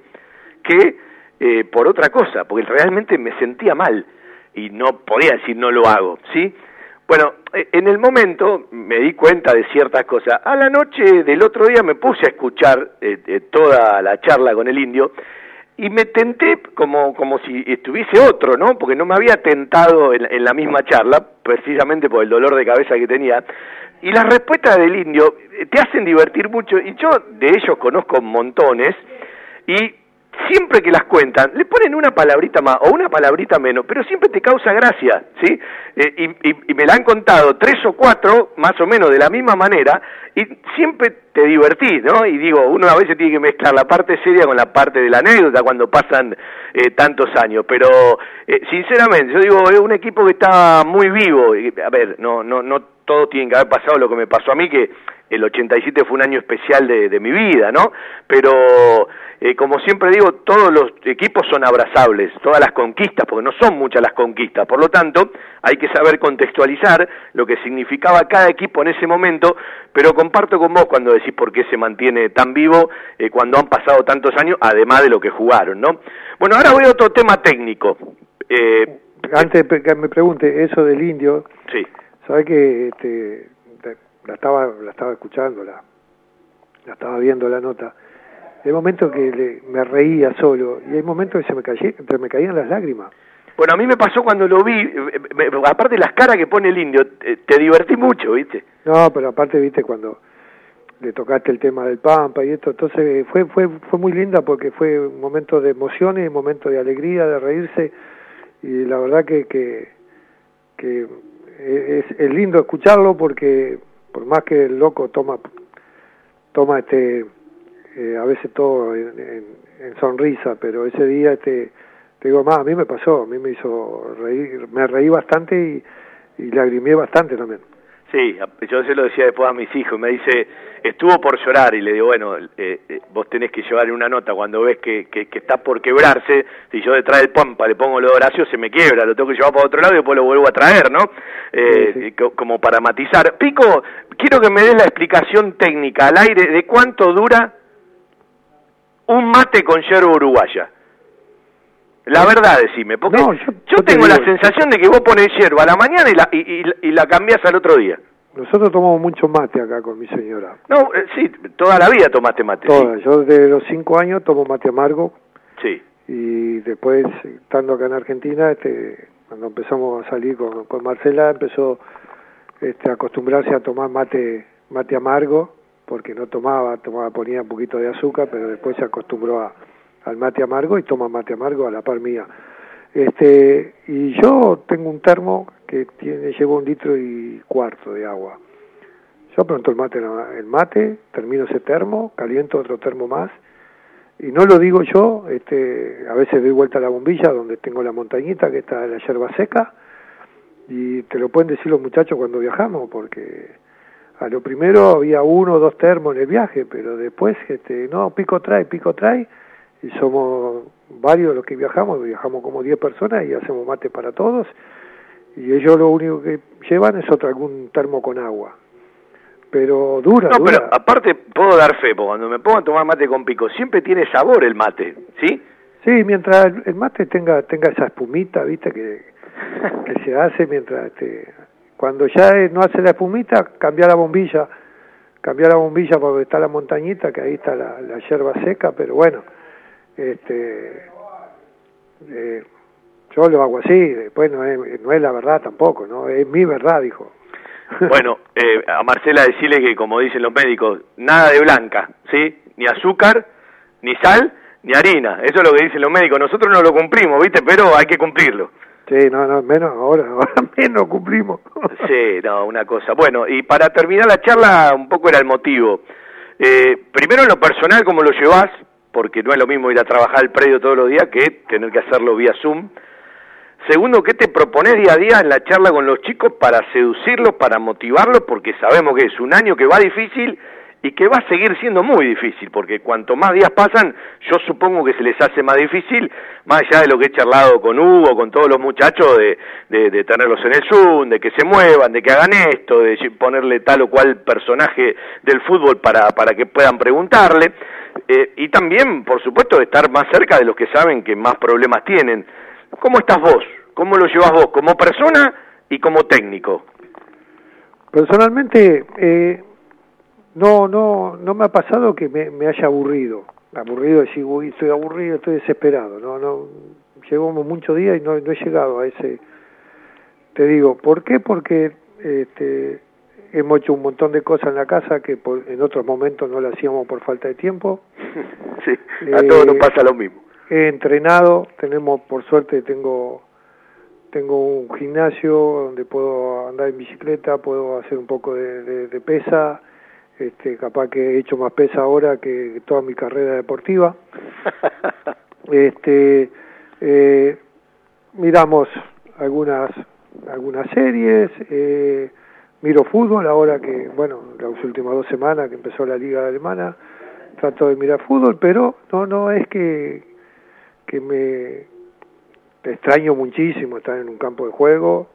que eh, por otra cosa, porque realmente me sentía mal y no podía decir no lo hago, ¿sí? Bueno, eh, en el momento me di cuenta de ciertas cosas. A la noche del otro día me puse a escuchar eh, eh, toda la charla con el indio y me tenté como, como si estuviese otro, ¿no? Porque no me había tentado en, en la misma charla, precisamente por el dolor de cabeza que tenía. Y las respuestas del indio te hacen divertir mucho, y yo de ellos conozco montones, y siempre que las cuentan, le ponen una palabrita más o una palabrita menos, pero siempre te causa gracia, ¿sí? Eh, y, y, y, me la han contado tres o cuatro, más o menos de la misma manera, y siempre te divertís, ¿no? Y digo, uno a veces tiene que mezclar la parte seria con la parte de la anécdota cuando pasan eh, tantos años, pero eh, sinceramente, yo digo, es un equipo que está muy vivo, a ver, no, no, no todo tiene que haber pasado lo que me pasó a mí, que el 87 fue un año especial de, de mi vida, ¿no? Pero eh, como siempre digo, todos los equipos son abrazables, todas las conquistas, porque no son muchas las conquistas, por lo tanto, hay que saber contextualizar lo que significaba cada equipo en ese momento, pero comparto con vos cuando decís por qué se mantiene tan vivo eh, cuando han pasado tantos años, además de lo que jugaron, ¿no? Bueno, ahora voy a otro tema técnico. Eh, Antes que me pregunte, eso del indio, sí. ¿Sabes que este, la estaba la estaba escuchando, la, la estaba viendo la nota? Hay momentos que le, me reía solo y hay momentos que se me, cayé, se me caían las lágrimas. Bueno, a mí me pasó cuando lo vi, aparte de las caras que pone el indio, te, te, divertí mucho, ¿viste? No, pero aparte, ¿viste? Cuando le tocaste el tema del Pampa y esto, entonces fue fue fue muy linda porque fue un momento de emociones, un momento de alegría, de reírse y la verdad que que, que es, es lindo escucharlo porque por más que el loco toma toma este eh, a veces todo en, sonrisa, pero ese día este, te digo más, a mí me pasó, a mí me hizo reír, me reí bastante y, y lagrimé bastante también. Sí, yo se lo decía después a mis hijos, me dice, estuvo por llorar y le digo, bueno, eh, eh, vos tenés que llevar una nota cuando ves que, que, que, está por quebrarse, si yo detrás del pompa le pongo lo de Horacio, se me quiebra, lo tengo que llevar para otro lado y después lo vuelvo a traer, ¿no? Eh, sí, sí. Como para matizar. Pico, quiero que me des la explicación técnica al aire de cuánto dura un mate con yerba uruguaya. La verdad, decime, porque no, yo, tengo la sensación de que vos pones hierba a la mañana y la, y, y, y la cambiás al otro día. Nosotros tomamos mucho mate acá con mi señora. No, eh, sí, toda la vida tomaste mate. Toda, sí. yo desde los cinco años tomo mate amargo. Sí. Y después, estando acá en Argentina, este, cuando empezamos a salir con, con Marcela, empezó este, a acostumbrarse a tomar mate, mate amargo, porque no tomaba, tomaba, ponía un poquito de azúcar, pero después se acostumbró a al mate amargo y toma mate amargo a la par mía. Este, y yo tengo un termo que tiene, lleva un litro y cuarto de agua. Yo pronto el mate, el mate, termino ese termo, caliento otro termo más, y no lo digo yo, este, a veces doy vuelta a la bombilla donde tengo la montañita que está la yerba seca, y te lo pueden decir los muchachos cuando viajamos, porque a lo primero había uno o dos termos en el viaje, pero después, este, no, pico trae, pico trae, y somos varios los que viajamos, viajamos como 10 personas y hacemos mate para todos, y ellos lo único que llevan es otro algún termo con agua. Pero dura, No, dura. pero aparte puedo dar fe, porque cuando me pongo a tomar mate con pico, siempre tiene sabor el mate, ¿sí? Sí, mientras el mate tenga tenga esa espumita, ¿viste? Que, que se hace mientras... Este, cuando ya no hace la espumita, cambia la bombilla, cambia la bombilla porque está la montañita, que ahí está la, la yerba seca, pero bueno, este eh, yo lo hago así, después no es, no es la verdad tampoco, no es mi verdad, dijo. Bueno, eh, a Marcela decirle que, como dicen los médicos, nada de blanca, ¿sí? Ni azúcar, ni sal, ni harina. Eso es lo que dicen los médicos. Nosotros no lo cumplimos, ¿viste? Pero hay que cumplirlo. Sí, no, no, menos ahora, ahora menos cumplimos. sí, no, una cosa. Bueno, y para terminar la charla, un poco era el motivo. Eh, primero en lo personal, ¿cómo lo llevas? Porque no es lo mismo ir a trabajar al predio todos los días que tener que hacerlo vía Zoom. Segundo, ¿qué te propones día a día en la charla con los chicos para seducirlos, para motivarlos? Porque sabemos que es un año que va difícil y que va a seguir siendo muy difícil, porque cuanto más días pasan, yo supongo que se les hace más difícil, más allá de lo que he charlado con Hugo, con todos los muchachos, de, de, de tenerlos en el Zoom, de que se muevan, de que hagan esto, de ponerle tal o cual personaje del fútbol para, para que puedan preguntarle, eh, y también, por supuesto, de estar más cerca de los que saben que más problemas tienen. ¿Cómo estás vos? ¿Cómo lo llevas vos como persona y como técnico? Personalmente, eh, no, no, no me ha pasado que me, me haya aburrido. Aburrido decir, uy, estoy aburrido, estoy desesperado. No, no, llevamos muchos días y no, no he llegado a ese. Te digo, ¿por qué? Porque este, hemos hecho un montón de cosas en la casa que por, en otros momentos no lo hacíamos por falta de tiempo. sí, a eh, todos nos pasa lo mismo. He entrenado, tenemos, por suerte, tengo tengo un gimnasio donde puedo andar en bicicleta, puedo hacer un poco de, de, pesa, este, capaz que he hecho más pesa ahora que toda mi carrera deportiva. este, eh, miramos algunas algunas series, eh, miro fútbol ahora que, bueno, las últimas dos semanas que empezó la liga alemana, trato de mirar fútbol, pero no, no es que, que me extraño muchísimo estar en un campo de juego,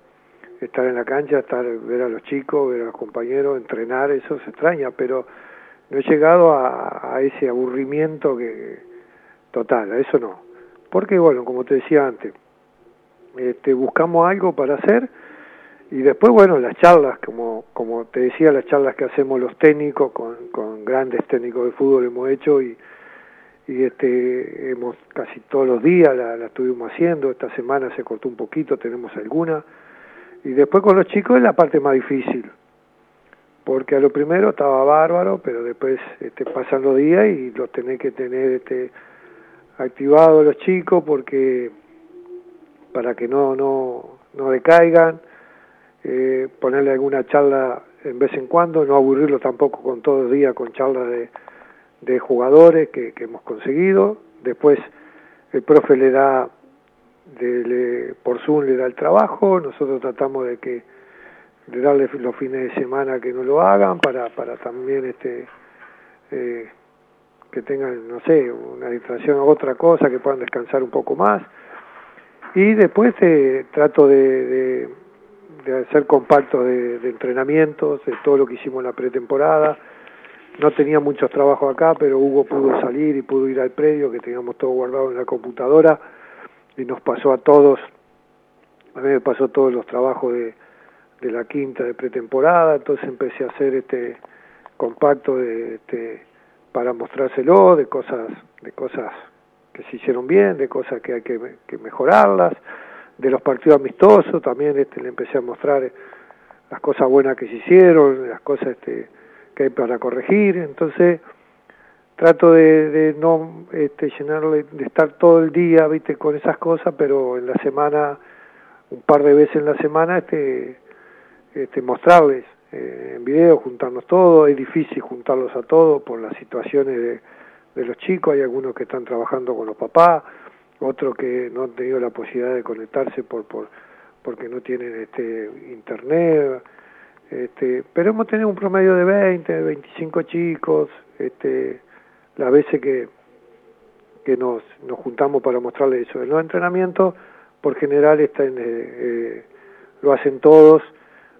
estar en la cancha, estar ver a los chicos, ver a los compañeros, entrenar, eso se extraña, pero no he llegado a, ese aburrimiento que total, a eso no. Porque bueno, como te decía antes, este, buscamos algo para hacer y después bueno las charlas como como te decía las charlas que hacemos los técnicos con, con grandes técnicos de fútbol hemos hecho y y este hemos casi todos los días la, la estuvimos haciendo esta semana se cortó un poquito tenemos alguna y después con los chicos es la parte más difícil porque a lo primero estaba bárbaro pero después este, pasan los días y los tenés que tener este activados los chicos porque para que no no no decaigan eh, ponerle alguna charla en vez en cuando no aburrirlo tampoco con todo el día con charlas de de jugadores que, hemos conseguido. Después el profe le da, de, le, por Zoom le da el trabajo, nosotros tratamos de que de darle los fines de semana que no lo hagan para, para también este eh, que tengan, no sé, una distracción o otra cosa, que puedan descansar un poco más. Y después eh, trato de, de, hacer compactos de entrenamientos, de todo lo que hicimos en la pretemporada, no tenía muchos trabajos acá, pero Hugo pudo salir y pudo ir al predio, que teníamos todo guardado en la computadora, y nos pasó a todos, a mí me pasó todos los trabajos de, de la quinta de pretemporada, entonces empecé a hacer este compacto de, este, para mostrárselo, de cosas, de cosas que se hicieron bien, de cosas que hay que, mejorarlas, de los partidos amistosos, también este, le empecé a mostrar las cosas buenas que se hicieron, las cosas este, que hay para corregir, entonces trato de, de no este, llenarle, de estar todo el día, viste, con esas cosas, pero en la semana, un par de veces en la semana, este, este mostrarles eh, en video, juntarnos todos, es difícil juntarlos a todos por las situaciones de, de los chicos, hay algunos que están trabajando con los papás, otros que no han tenido la posibilidad de conectarse por, por porque no tienen este internet, este, pero hemos tenido un promedio de 20, 25 chicos, este, las veces que, que nos, nos juntamos para mostrarles eso. En los entrenamientos, por general, está en, eh, eh, lo hacen todos,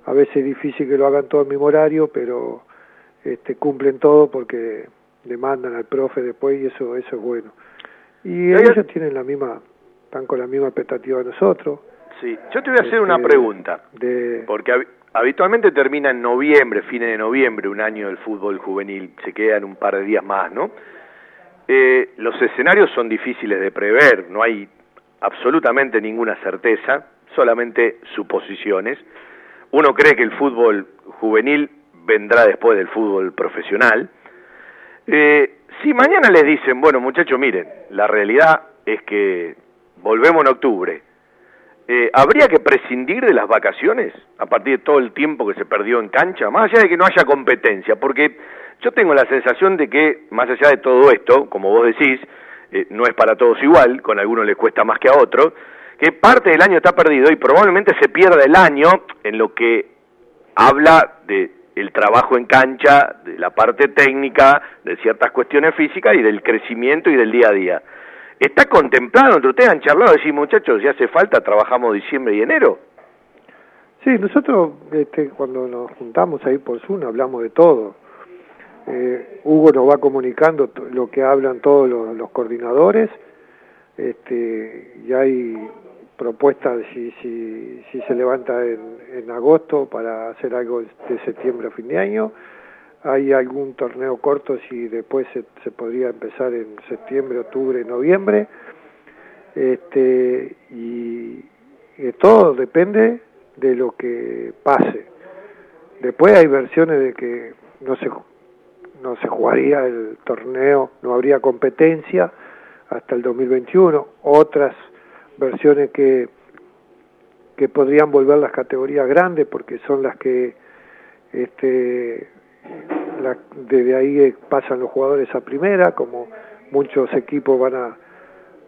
a veces es difícil que lo hagan todo el mismo horario, pero este, cumplen todo porque le mandan al profe después y eso, eso es bueno. Y ellos tienen la misma, están con la misma expectativa de nosotros. Sí, yo te voy a hacer una este, pregunta, de, porque habitualmente termina en noviembre, fines de noviembre, un año del fútbol juvenil, se quedan un par de días más, ¿no? Eh, los escenarios son difíciles de prever, no hay absolutamente ninguna certeza, solamente suposiciones. Uno cree que el fútbol juvenil vendrá después del fútbol profesional. Eh, si mañana les dicen, bueno muchachos, miren, la realidad es que volvemos en octubre, eh, ¿habría que prescindir de las vacaciones a partir de todo el tiempo que se perdió en cancha? Más allá de que no haya competencia, porque yo tengo la sensación de que, más allá de todo esto, como vos decís, eh, no es para todos igual, con algunos les cuesta más que a otros, que parte del año está perdido y probablemente se pierda el año en lo que habla de el trabajo en cancha, de la parte técnica, de ciertas cuestiones físicas y del crecimiento y del día a día. ¿Está contemplado entre ustedes? ¿Han charlado? Decir, muchachos, si hace falta, trabajamos diciembre y enero. Sí, nosotros este, cuando nos juntamos ahí por Zoom hablamos de todo. Eh, Hugo nos va comunicando lo que hablan todos los, coordinadores este, y hay propuestas si, si, si se levanta en, en agosto para hacer algo de septiembre a fin de año hay algún torneo corto si después se, se podría empezar en septiembre, octubre, noviembre, este, y, y todo depende de lo que pase. Después hay versiones de que no se no se jugaría el torneo, no habría competencia, hasta el 2021, otras versiones que que podrían volver las categorías grandes porque son las que este la, desde ahí pasan los jugadores a primera como muchos equipos van a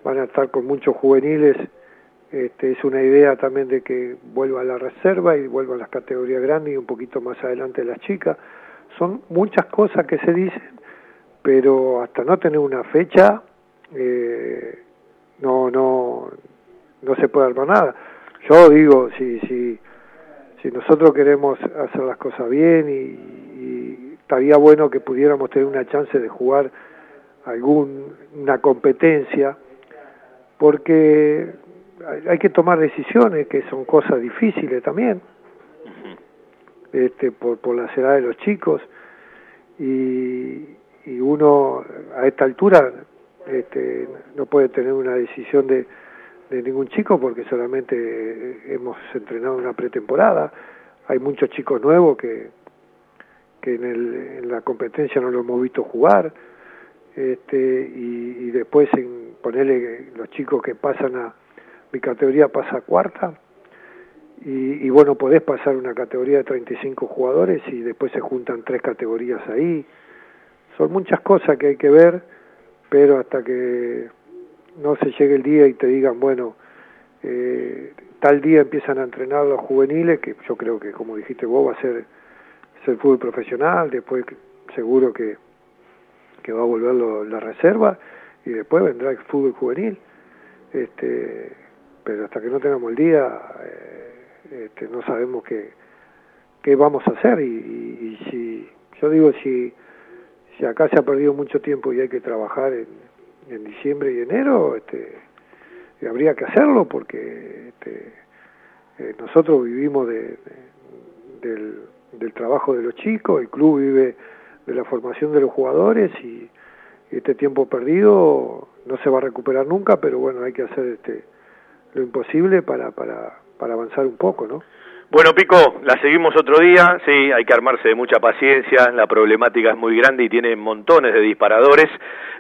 van a estar con muchos juveniles. Este, es una idea también de que vuelva a la reserva y vuelva a las categorías grandes y un poquito más adelante las chicas. Son muchas cosas que se dicen pero hasta no tener una fecha eh, no no no se puede armar nada. Yo digo si si si nosotros queremos hacer las cosas bien y estaría bueno que pudiéramos tener una chance de jugar alguna competencia porque hay que tomar decisiones que son cosas difíciles también este por por la edad de los chicos y y uno a esta altura este, no puede tener una decisión de, de ningún chico porque solamente hemos entrenado una pretemporada. Hay muchos chicos nuevos que, que en, el, en la competencia no lo hemos visto jugar. Este, y, después en ponerle los chicos que pasan a mi categoría pasa cuarta y, y bueno podés pasar una categoría de 35 jugadores y después se juntan tres categorías ahí son muchas cosas que hay que ver, pero hasta que no se llegue el día y te digan, bueno, eh, tal día empiezan a entrenar los juveniles, que yo creo que, como dijiste vos, va a ser, ser fútbol profesional, después seguro que, que va a volver lo, la reserva, y después vendrá el fútbol juvenil. Este, pero hasta que no tengamos el día, eh, este, no sabemos qué, qué vamos a hacer, y, y, y si, yo digo, si si acá se ha perdido mucho tiempo y hay que trabajar en, en diciembre y enero, este, habría que hacerlo porque este, eh, nosotros vivimos de, de, del, del trabajo de los chicos, el club vive de la formación de los jugadores y este tiempo perdido no se va a recuperar nunca, pero bueno, hay que hacer este lo imposible para para para avanzar un poco, ¿no? Bueno, Pico, la seguimos otro día, sí, hay que armarse de mucha paciencia, la problemática es muy grande y tiene montones de disparadores.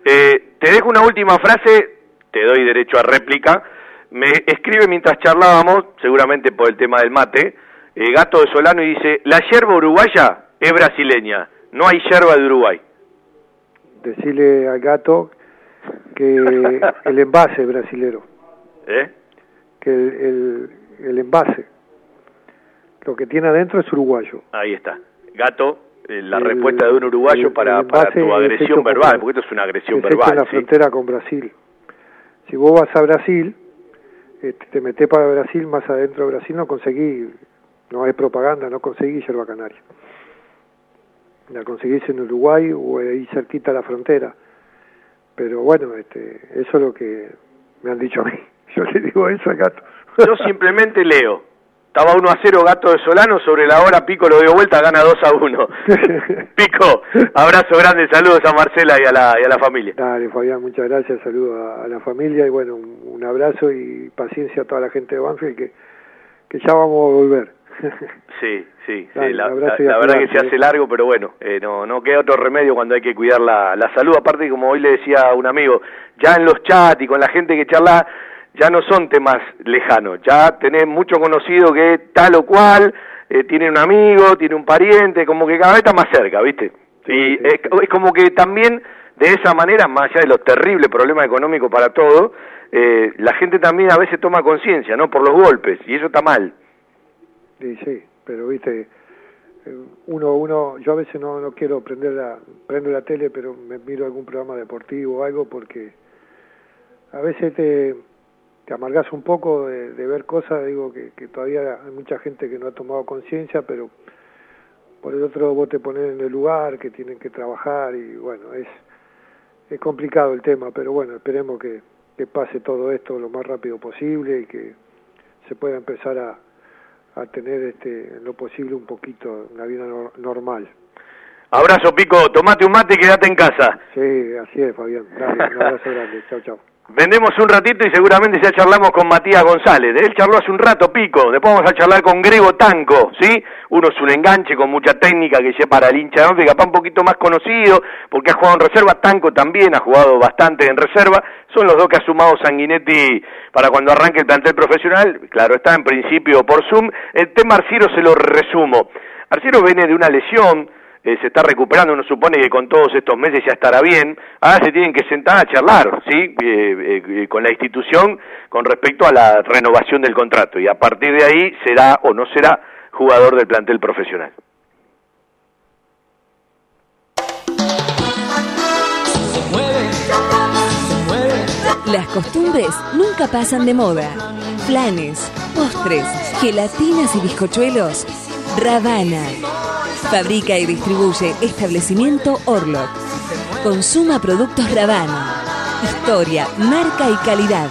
Eh, te dejo una última frase, te doy derecho a réplica. Me escribe mientras charlábamos, seguramente por el tema del mate, eh, Gato de Solano y dice, la yerba uruguaya es brasileña, no hay yerba de Uruguay. Decirle al gato que el envase brasilero. ¿Eh? Que el, el, el envase lo que tiene adentro es uruguayo. Ahí está. Gato, eh, la el, respuesta de un uruguayo el, para, el para tu agresión verbal, con, porque esto es una agresión es verbal. en la ¿sí? frontera con Brasil. Si vos vas a Brasil, este, te metés para Brasil, más adentro de Brasil no conseguí, no hay propaganda, no conseguí yerba canaria. La conseguís en Uruguay o ahí cerquita a la frontera. Pero bueno, este, eso es lo que me han dicho a mí. Yo le digo eso al gato. Yo simplemente leo. Estaba 1 a 0 Gato de Solano, sobre la hora Pico lo dio vuelta, gana 2 a 1. Pico, abrazo grande, saludos a Marcela y a la, y a la familia. Dale, Fabián, muchas gracias, saludos a, a la familia y bueno, un, un, abrazo y paciencia a toda la gente de Banfield que, que ya vamos a volver. Sí, sí, Dale, la, la, la verdad que se hace largo, pero bueno, eh, no, no queda otro remedio cuando hay que cuidar la, la salud. Aparte, como hoy le decía a un amigo, ya en los chats y con la gente que charla, ya no son temas lejanos, ya tenés mucho conocido que tal o cual, eh, tiene un amigo, tiene un pariente, como que cada vez está más cerca, ¿viste? Sí, y sí, es, es, como que también de esa manera, más allá de los terribles problemas económicos para todo, eh, la gente también a veces toma conciencia, ¿no? Por los golpes, y eso está mal. Sí, sí, pero viste, uno, uno, yo a veces no, no quiero prender la, prendo la tele, pero me miro algún programa deportivo o algo porque a veces te te amargas un poco de, de ver cosas, digo que, que, todavía hay mucha gente que no ha tomado conciencia, pero por el otro vos te pones en el lugar, que tienen que trabajar y bueno, es, es complicado el tema, pero bueno, esperemos que, que pase todo esto lo más rápido posible y que se pueda empezar a, a tener este, en lo posible un poquito una vida no, normal. Abrazo Pico, tomate un mate y quédate en casa. Sí, así es Fabián, Dale, un abrazo grande, chao chao. Vendemos un ratito y seguramente ya charlamos con Matías González. Él charló hace un rato pico. Después vamos a charlar con Grego Tanco, ¿sí? Uno es un enganche con mucha técnica que lleva para el hincha de capaz un poquito más conocido, porque ha jugado en reserva. Tanco también ha jugado bastante en reserva. Son los dos que ha sumado Sanguinetti para cuando arranque el plantel profesional. Claro, está en principio por Zoom. El tema Arciero se lo resumo. Arciero viene de una lesión eh, se está recuperando, uno supone que con todos estos meses ya estará bien, ahora se tienen que sentar a charlar, ¿sí? Eh, eh, con la institución con respecto a la renovación del contrato y a partir de ahí será o no será jugador del plantel profesional. Las costumbres nunca pasan de moda. Planes, postres, gelatinas y bizcochuelos. Ravana Fabrica y distribuye establecimiento Orlok. Consuma productos Ravana. Historia, marca y calidad.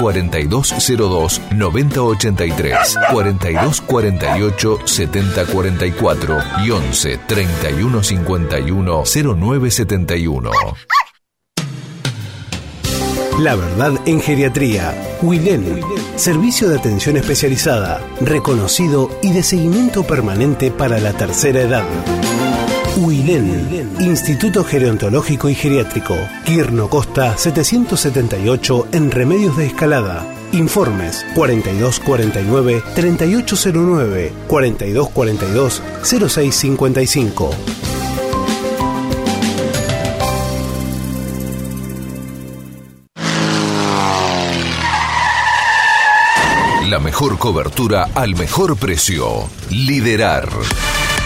4202 9083, 4248 7044 y 11 3151 0971. La verdad en geriatría. Wilén. Servicio de atención especializada, reconocido y de seguimiento permanente para la tercera edad. Huilén, Instituto Gerontológico y Geriátrico, Quirno Costa 778 en Remedios de Escalada. Informes 4249-3809, 4242-0655. La mejor cobertura al mejor precio. Liderar.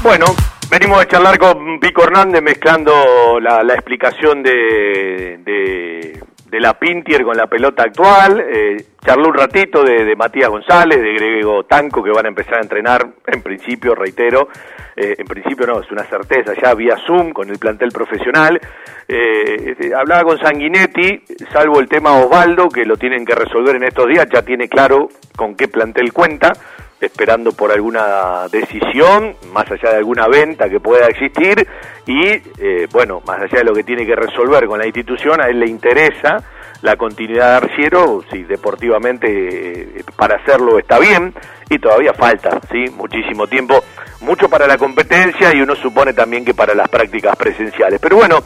Bueno, venimos a charlar con Pico Hernández mezclando la, explicación de, de, la Pintier con la pelota actual. Eh, charló un ratito de, Matías González, de Grego Tanco, que van a empezar a entrenar, en principio, reitero, eh, en principio no, es una certeza, ya vía Zoom con el plantel profesional. Eh, este, hablaba con Sanguinetti, salvo el tema Osvaldo, que lo tienen que resolver en estos días, ya tiene claro con qué plantel cuenta esperando por alguna decisión, más allá de alguna venta que pueda existir, y eh, bueno, más allá de lo que tiene que resolver con la institución, a él le interesa la continuidad de Arciero, si deportivamente eh, para hacerlo está bien, y todavía falta, ¿sí? Muchísimo tiempo, mucho para la competencia y uno supone también que para las prácticas presenciales. Pero bueno,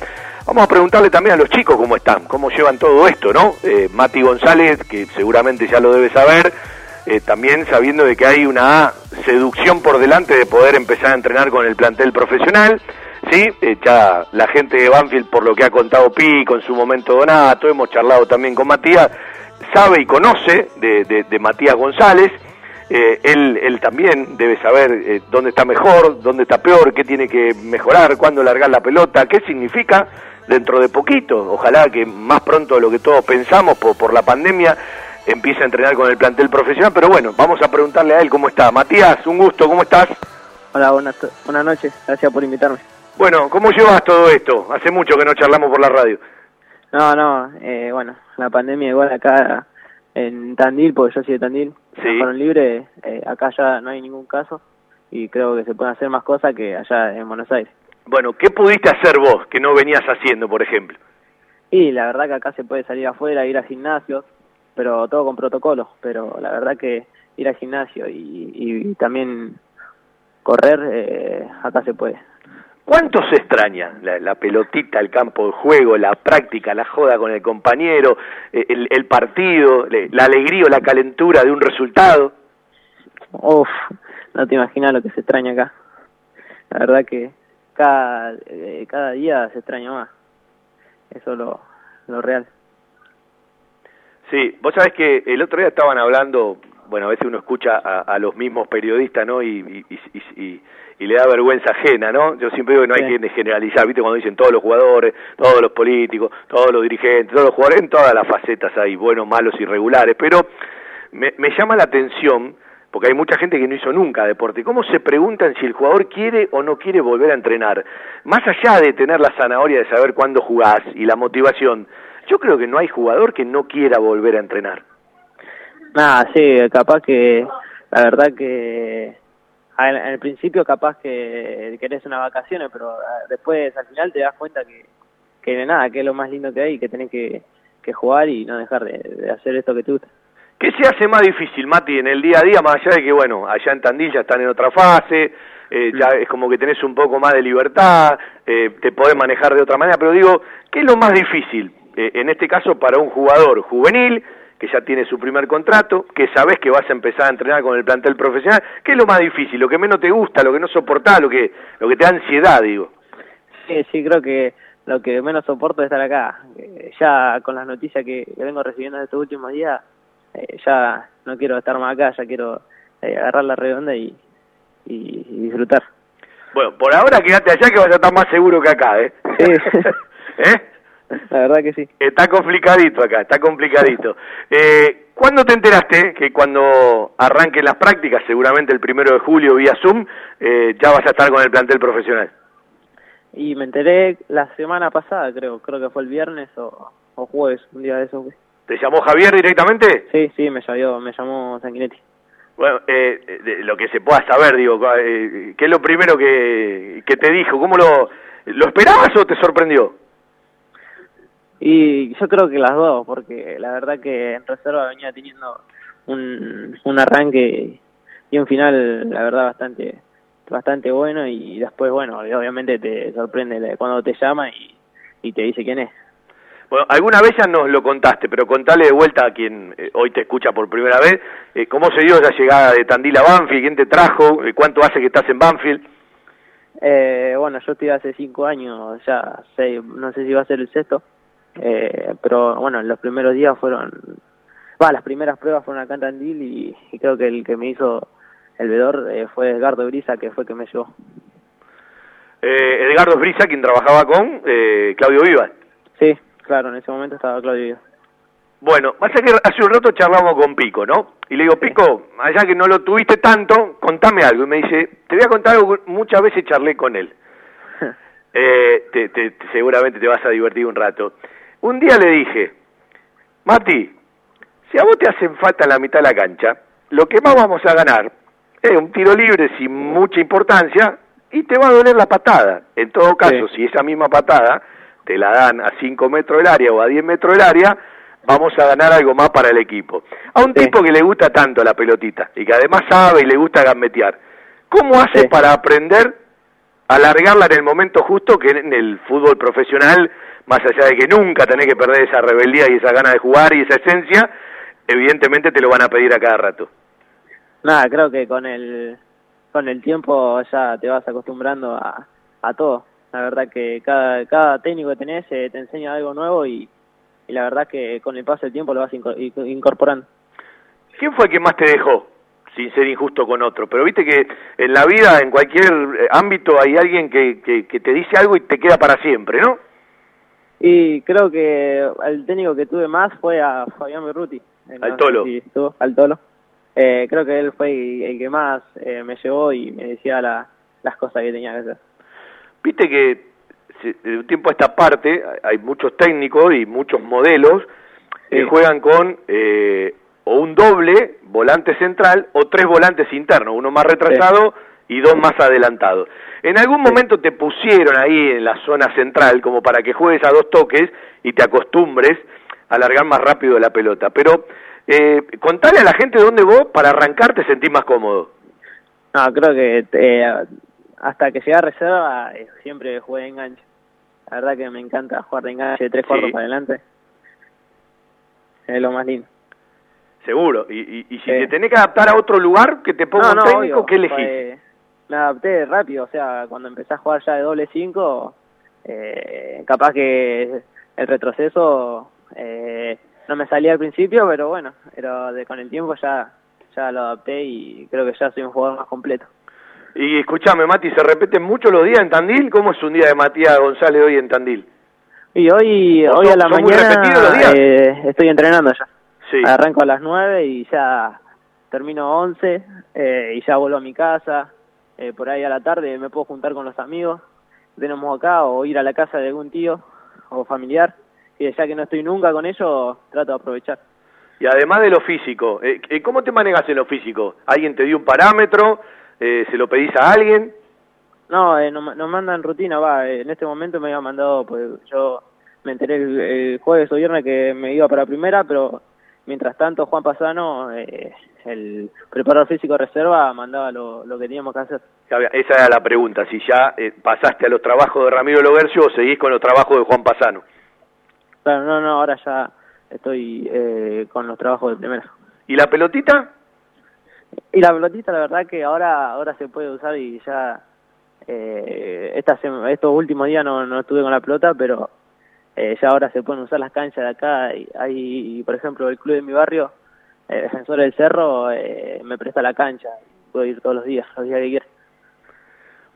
vamos a preguntarle también a los chicos cómo están, cómo llevan todo esto, ¿no? Eh, Mati González, que seguramente ya lo debe saber, eh, también sabiendo de que hay una seducción por delante de poder empezar a entrenar con el plantel profesional. Sí, eh, ya la gente de Banfield, por lo que ha contado Pi, con su momento Donato, hemos charlado también con Matías, sabe y conoce de, Matías González. Eh, él, él, también debe saber dónde está mejor, dónde está peor, qué tiene que mejorar, cuándo largar la pelota, qué significa dentro de poquito. Ojalá que más pronto de lo que todos pensamos por, por la pandemia empieza a entrenar con el plantel profesional, pero bueno, vamos a preguntarle a él cómo está. Matías, un gusto, ¿cómo estás? Hola, buenas, buenas noches, gracias por invitarme. Bueno, ¿cómo llevas todo esto? Hace mucho que no charlamos por la radio. No, no, eh, bueno, la pandemia igual acá en Tandil, porque yo soy de Tandil, sí. fueron libres, eh, acá ya no hay ningún caso y creo que se pueden hacer más cosas que allá en Buenos Aires. Bueno, ¿qué pudiste hacer vos que no venías haciendo, por ejemplo? Y la verdad que acá se puede salir afuera, ir a gimnasios, pero todo con protocolo, pero la verdad que ir al gimnasio y, también correr, eh, acá se puede. ¿Cuánto se extraña la, pelotita, el campo de juego, la práctica, la joda con el compañero, eh, el, partido, la alegría o la calentura de un resultado? Uf, no te imaginas lo que se extraña acá. La verdad que cada, eh, cada día se extraña más. Eso es lo, lo real. Sí, vos sabés que el otro día estaban hablando, bueno, a veces uno escucha a, los mismos periodistas, ¿no? Y, y, le da vergüenza ajena, ¿no? Yo siempre digo que no hay que generalizar, ¿viste? Cuando dicen todos los jugadores, todos los políticos, todos los dirigentes, todos los jugadores, en todas las facetas hay buenos, malos, irregulares, pero me, me llama la atención porque hay mucha gente que no hizo nunca deporte. ¿Cómo se preguntan si el jugador quiere o no quiere volver a entrenar? Más allá de tener la zanahoria de saber cuándo jugás y la motivación, yo creo que no hay jugador que no quiera volver a entrenar. Nada, sí, capaz que, la verdad que en el principio capaz que querés unas vacaciones, pero ah, después al final te das cuenta que, que nada, que es lo más lindo que hay, que tenés que, que jugar y no dejar de, de hacer esto que te gusta. ¿Qué se hace más difícil, Mati, en el día a día, más allá de que, bueno, allá en Tandil ya están en otra fase, eh, ya es como que tenés un poco más de libertad, eh, te podés manejar de otra manera, pero digo, ¿qué es lo más difícil, eh, en este caso, para un jugador juvenil, que ya tiene su primer contrato, que sabes que vas a empezar a entrenar con el plantel profesional, ¿qué es lo más difícil? Lo que menos te gusta, lo que no soportás, lo que, lo que te da ansiedad, digo. Sí, sí, creo que lo que menos soporto es estar acá. ya con las noticias que, vengo recibiendo en estos últimos días, eh, ya no quiero estar más acá, ya quiero eh, agarrar la redonda y, y, disfrutar. Bueno, por ahora quédate allá que vas a estar más seguro que acá, ¿eh? Sí. ¿Eh? La verdad que sí. Está complicadito acá, está complicadito. Eh, ¿Cuándo te enteraste que cuando arranquen las prácticas, seguramente el primero de julio vía Zoom, eh, ya vas a estar con el plantel profesional? Y me enteré la semana pasada, creo, creo que fue el viernes o, o jueves, un día de esos. ¿Te llamó Javier directamente? Sí, sí, me llamó, me llamó Sanguinetti. Bueno, eh, lo que se pueda saber, digo, eh, ¿qué es lo primero que, que te dijo? ¿Cómo lo, lo esperabas o te sorprendió? Y yo creo que las dos, porque la verdad que en reserva venía teniendo un, un arranque y un final, la verdad, bastante bastante bueno y después, bueno, obviamente te sorprende cuando te llama y, y te dice quién es. Bueno, alguna vez ya nos lo contaste, pero contale de vuelta a quien eh, hoy te escucha por primera vez, eh, ¿cómo se dio esa llegada de Tandil a Banfield? ¿Quién te trajo? Eh, ¿Cuánto hace que estás en Banfield? Eh, bueno, yo estoy hace cinco años, ya seis, no sé si va a ser el sexto, pero bueno, los primeros días fueron, va, las primeras pruebas fueron acá en Tandil y, creo que el que me hizo el vedor fue Edgardo Brisa, que fue el que me llevó. Edgardo Brisa, quien trabajaba con Claudio Vivas. Sí, Claro, en ese momento estaba Claudio. Bueno, pasa que hace un rato charlamos con Pico, ¿no? Y le digo, Pico, allá que no lo tuviste tanto, contame algo. Y me dice, te voy a contar algo, muchas veces charlé con él. eh, te, seguramente te vas a divertir un rato. Un día le dije, Mati, si a vos te hacen falta en la mitad de la cancha, lo que más vamos a ganar es un tiro libre sin mucha importancia y te va a doler la patada. En todo caso, si esa misma patada te la dan a 5 metros del área o a 10 metros del área, vamos a ganar algo más para el equipo. A un tipo que le gusta tanto la pelotita y que además sabe y le gusta gambetear, ¿cómo hace para aprender a largarla en el momento justo que en el fútbol profesional, más allá de que nunca tenés que perder esa rebeldía y esa gana de jugar y esa esencia, evidentemente te lo van a pedir a cada rato? Nada, creo que con el, con el tiempo ya te vas acostumbrando a, a todo la verdad que cada, cada técnico que tenés eh, te enseña algo nuevo y, la verdad que con el paso del tiempo lo vas incorporando. ¿Quién fue el que más te dejó? Sin ser injusto con otro, pero viste que en la vida, en cualquier eh, ámbito, hay alguien que, que, te dice algo y te queda para siempre, ¿no? Y creo que el técnico que tuve más fue a Fabián Berruti. Al Tolo. al Tolo. Eh, creo que él fue el que más me llevó y me decía las cosas que tenía que hacer. Viste que de un tiempo a esta parte hay muchos técnicos y muchos modelos que juegan con eh, o un doble volante central o tres volantes internos, uno más retrasado y dos más adelantados. En algún momento te pusieron ahí en la zona central como para que juegues a dos toques y te acostumbres a largar más rápido la pelota. Pero eh, contale a la gente dónde vos para arrancar te sentís más cómodo. No, creo que eh, hasta que llegué a reserva eh, siempre jugué de enganche. La verdad que me encanta jugar de enganche de tres cuartos para adelante. Es lo más lindo. Seguro. Y, y, si te tenés que adaptar a otro lugar que te ponga un técnico, ¿qué elegís? Pues, me adapté rápido, o sea, cuando empecé a jugar ya de doble cinco, eh, capaz que el retroceso eh, no me salía al principio, pero bueno, pero de, con el tiempo ya, ya lo adapté y creo que ya soy un jugador más completo. Y escúchame, Mati, ¿se repiten mucho los días en Tandil? ¿Cómo es un día de Matías González hoy en Tandil? Y hoy, hoy a la mañana eh, estoy entrenando ya. Arranco a las 9 y ya termino 11 eh, y ya vuelvo a mi casa. Eh, por ahí a la tarde me puedo juntar con los amigos tenemos acá o ir a la casa de algún tío o familiar. Y ya que no estoy nunca con ellos, trato de aprovechar. Y además de lo físico, eh, ¿cómo te manejas en lo físico? ¿Alguien te dio un parámetro? ¿Se lo pedís a alguien? No, nos, nos mandan rutina, va. en este momento me había mandado, pues yo me enteré el, jueves o viernes que me iba para primera, pero Mientras tanto, Juan Pasano, eh, el preparador físico reserva, mandaba lo, que teníamos que hacer. Esa era la pregunta, si ya eh, pasaste a los trabajos de Ramiro Logercio o seguís con los trabajos de Juan Pasano. Claro, no, no, ahora ya estoy eh, con los trabajos de primera. ¿Y la pelotita? Y la pelotita, la verdad que ahora ahora se puede usar y ya eh, esta estos últimos días no, no estuve con la pelota, pero eh, ya ahora se pueden usar las canchas de acá. Y hay, por ejemplo, el club de mi barrio, el Defensor del Cerro, eh, me presta la cancha. Puedo ir todos los días, los días que quiera.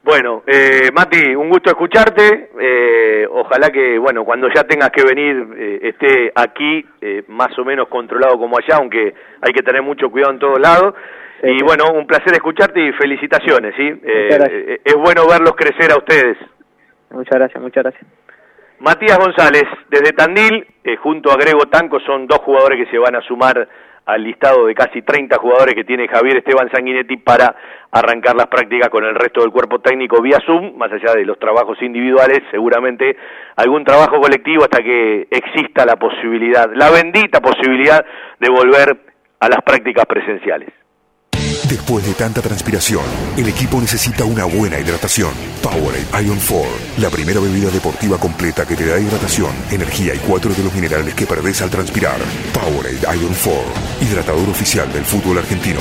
Bueno, eh, Mati, un gusto escucharte. Eh, ojalá que, bueno, cuando ya tengas que venir, eh, esté aquí más o menos controlado como allá, aunque hay que tener mucho cuidado en todos lados. y bueno, un placer escucharte y felicitaciones, ¿sí? es bueno verlos crecer a ustedes. Muchas gracias, muchas gracias. Matías González, desde Tandil, eh, junto a Grego Tanco, son dos jugadores que se van a sumar al listado de casi 30 jugadores que tiene Javier Esteban Sanguinetti para arrancar las prácticas con el resto del cuerpo técnico vía Zoom, más allá de los trabajos individuales, seguramente algún trabajo colectivo hasta que exista la posibilidad, la bendita posibilidad de volver a las prácticas presenciales. Después de tanta transpiración, el equipo necesita una buena hidratación. Powerade Ion 4, la primera bebida deportiva completa que te da hidratación, energía y cuatro de los minerales que perdés al transpirar. Powerade Ion 4, hidratador oficial del fútbol argentino.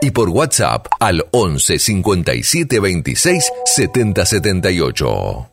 y por WhatsApp al 11 57 26 70 78.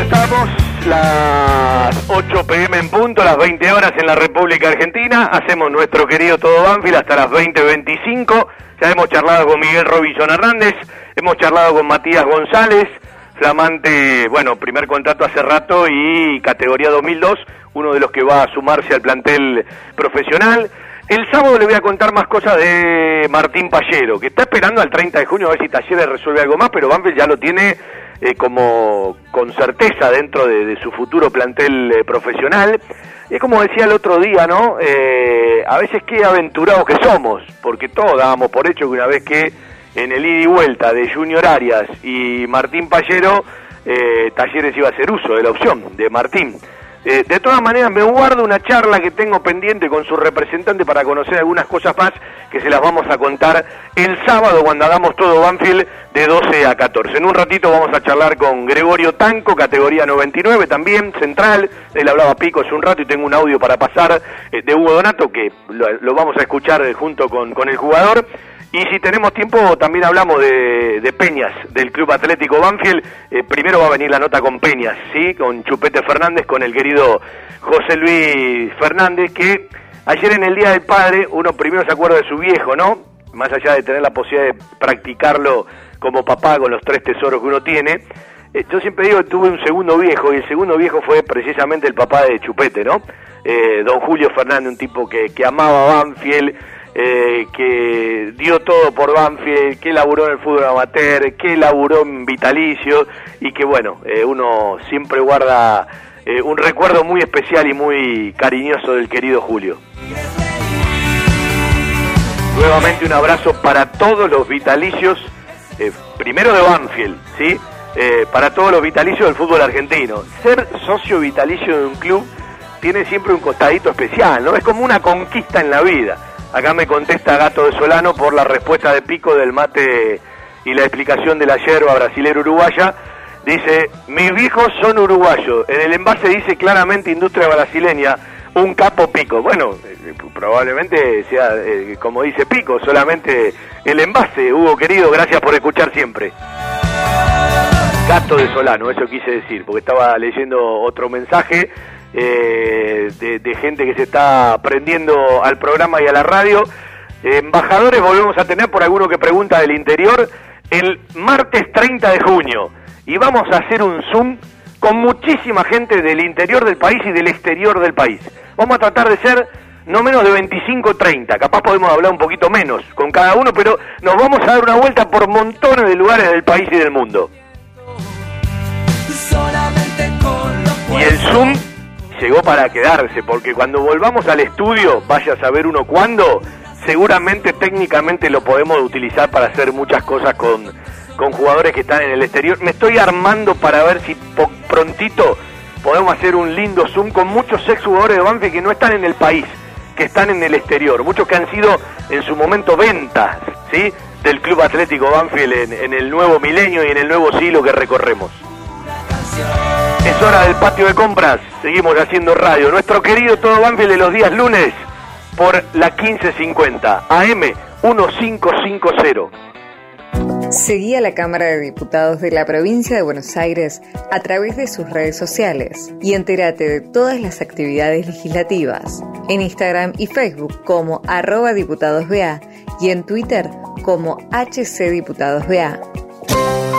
Estamos las 8 pm en punto, las 20 horas en la República Argentina. Hacemos nuestro querido Todo Banfield hasta las 20.25. Ya hemos charlado con Miguel Robinson Hernández, hemos charlado con Matías González, flamante, bueno, primer contrato hace rato y categoría 2002, uno de los que va a sumarse al plantel profesional. El sábado le voy a contar más cosas de Martín Pallero, que está esperando al 30 de junio a ver si Talleres resuelve algo más, pero Banfield ya lo tiene eh, como con certeza dentro de, su futuro plantel eh, profesional. Es como decía el otro día, ¿no? Eh, a veces qué aventurados que somos, porque todos dábamos por hecho que una vez que en el ida y vuelta de Junior Arias y Martín Pallero, Talleres iba a hacer uso de la opción de Martín. Eh, de todas maneras, me guardo una charla que tengo pendiente con su representante para conocer algunas cosas más que se las vamos a contar el sábado cuando hagamos todo Banfield de 12 a 14. En un ratito vamos a charlar con Gregorio Tanco, categoría 99 también, central. Él hablaba pico hace un rato y tengo un audio para pasar eh, de Hugo Donato que lo, vamos a escuchar junto con, con el jugador. Y si tenemos tiempo, también hablamos de, Peñas, del Club Atlético Banfield. Eh, primero va a venir la nota con Peñas, ¿sí? Con Chupete Fernández, con el querido José Luis Fernández, que ayer en el Día del Padre, uno primero se acuerda de su viejo, ¿no? Más allá de tener la posibilidad de practicarlo como papá con los tres tesoros que uno tiene. Eh, yo siempre digo que tuve un segundo viejo, y el segundo viejo fue precisamente el papá de Chupete, ¿no? Eh, don Julio Fernández, un tipo que, que amaba Banfield eh, que dio todo por Banfield, que laburó en el fútbol amateur, que laburó en vitalicio y que bueno, eh, uno siempre guarda eh, un recuerdo muy especial y muy cariñoso del querido Julio. Nuevamente un abrazo para todos los vitalicios, primero de Banfield, ¿sí? para todos los vitalicios del fútbol argentino. Ser socio vitalicio de un club tiene siempre un costadito especial, ¿no? Es como una conquista en la vida Acá me contesta Gato de Solano por la respuesta de Pico del mate y la explicación de la yerba brasilera uruguaya. Dice, mis viejos son uruguayos. En el envase dice claramente industria brasileña, un capo Pico. Bueno, eh, probablemente sea eh, como dice Pico, solamente el envase. Hugo querido, gracias por escuchar siempre. Gato de Solano, eso quise decir, porque estaba leyendo otro mensaje eh, de, gente que se está prendiendo al programa y a la radio. embajadores volvemos a tener por alguno que pregunta del interior el martes 30 de junio y vamos a hacer un Zoom con muchísima gente del interior del país y del exterior del país. Vamos a tratar de ser no menos de 25 30, capaz podemos hablar un poquito menos con cada uno, pero nos vamos a dar una vuelta por montones de lugares del país y del mundo. Y el Zoom llegó para quedarse, porque cuando volvamos al estudio, vaya a saber uno cuándo, seguramente técnicamente lo podemos utilizar para hacer muchas cosas con, con jugadores que están en el exterior. Me estoy armando para ver si prontito podemos hacer un lindo Zoom con muchos ex jugadores de Banfield que no están en el país, que están en el exterior, muchos que han sido en su momento ventas, ¿sí? del Club Atlético Banfield en, en el nuevo milenio y en el nuevo siglo que recorremos. Es hora del patio de compras. Seguimos haciendo radio. Nuestro querido Todo Banfield de los días lunes por la 1550 AM 1550. Seguí a la Cámara de Diputados de la Provincia de Buenos Aires a través de sus redes sociales y entérate de todas las actividades legislativas en Instagram y Facebook como arroba diputadosBA y en Twitter como HCDiputadosBA.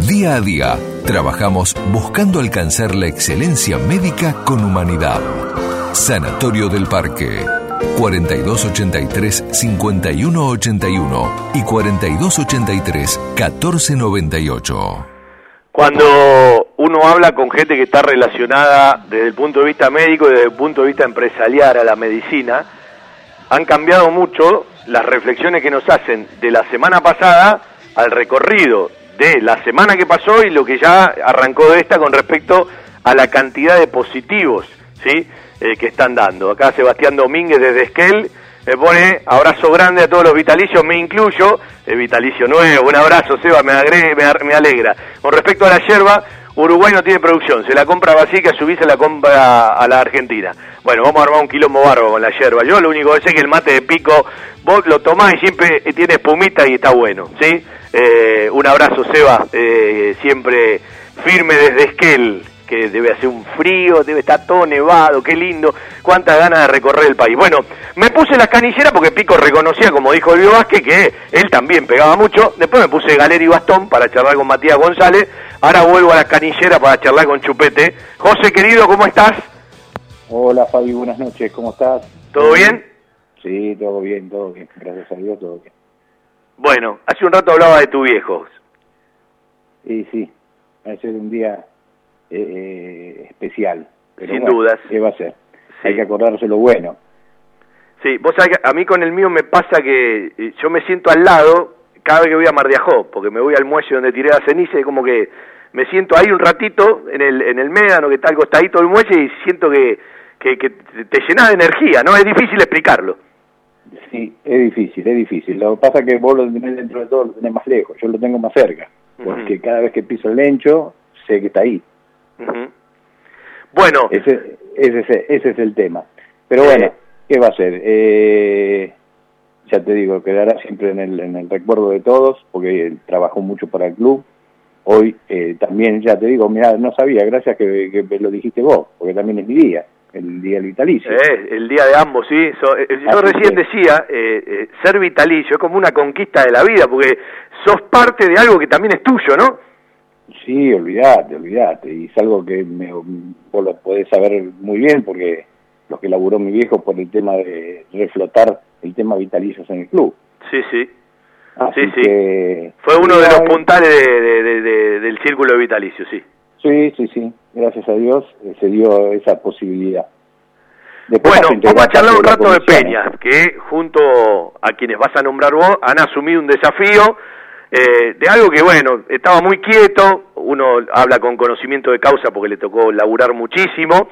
Día a día Trabajamos buscando alcanzar la excelencia médica con humanidad. Sanatorio del Parque. 4283-5181 y 4283-1498. Cuando uno habla con gente que está relacionada desde el punto de vista médico y desde el punto de vista empresarial a la medicina, han cambiado mucho las reflexiones que nos hacen de la semana pasada al recorrido de la semana que pasó y lo que ya arrancó de esta con respecto a la cantidad de positivos ¿sí? Eh, que están dando. Acá Sebastián Domínguez desde Esquel me pone abrazo grande a todos los vitalicios, me incluyo, el vitalicio nuevo, un abrazo Seba, me, me, alegra. Con respecto a la yerba, Uruguay no tiene producción, se la compra a Basica, subí se la compra a la Argentina. Bueno, vamos a armar un quilombo barro con la yerba. Yo lo único que sé es que el mate de pico, vos lo tomás y siempre tiene espumita y está bueno, ¿sí? Eh, un abrazo, Seba, eh, siempre firme desde Esquel, que debe hacer un frío, debe estar todo nevado, qué lindo, cuántas ganas de recorrer el país. Bueno, me puse las canilleras porque Pico reconocía, como dijo el Vázquez, que él también pegaba mucho. Después me puse galera y bastón para charlar con Matías González. Ahora vuelvo a las canilleras para charlar con Chupete. José, querido, ¿cómo estás? Hola, Fabi, buenas noches, ¿cómo estás? ¿Todo bien? Sí, todo bien, todo bien. Gracias a Dios, todo bien. Bueno, hace un rato hablaba de tu viejo. Y sí, va a ser un día eh, eh especial. Pero Sin bueno, dudas. ¿Qué va a ser? Hay que acordarse lo bueno. Sí, vos sabés que a mí con el mío me pasa que eh, yo me siento al lado cada vez que voy a Mar de Ajó, porque me voy al muelle donde tiré la ceniza y como que me siento ahí un ratito en el, en el médano que está al costadito del muelle y siento que, que, que te llenas de energía, ¿no? Es difícil explicarlo. Sí, es difícil, es difícil. Lo que pasa es que vos lo tenés dentro de todo, lo tenés más lejos. Yo lo tengo más cerca, porque cada vez que piso el lencho, sé que está ahí. Ujú. Bueno. Ese, ese, es- ese es el tema. Pero bueno, ¿qué va a ser? Eh, ya te digo, quedará siempre en el, en el recuerdo de todos, porque él trabajó mucho para el club. Hoy eh, también, ya te digo, mira, no sabía, gracias que, que lo dijiste vos, porque también es mi día, el día del vitalicio. Eh, el día de ambos, sí. So- eh, yo Así recién decía, eh, eh, ser vitalicio es como una conquista de la vida, porque sos parte de algo que también es tuyo, ¿no? Sí, olvidate, olvidate. Y es algo que me, vos lo podés saber muy bien porque lo que laburó mi viejo por el tema de reflotar el tema vitalicios en el club. Sí, sí. Así Sí, sí. que- Fue uno de los puntales de- de- de- de- del círculo de vitalicio, sí. Sí, sí, sí. Gracias a Dios eh, se dio esa posibilidad. Después Bueno, vamos a charlar un rato de Peña, que junto a quienes vas a nombrar vos han asumido un desafío eh, de algo que, bueno, estaba muy quieto, uno habla con conocimiento de causa porque le tocó laburar muchísimo.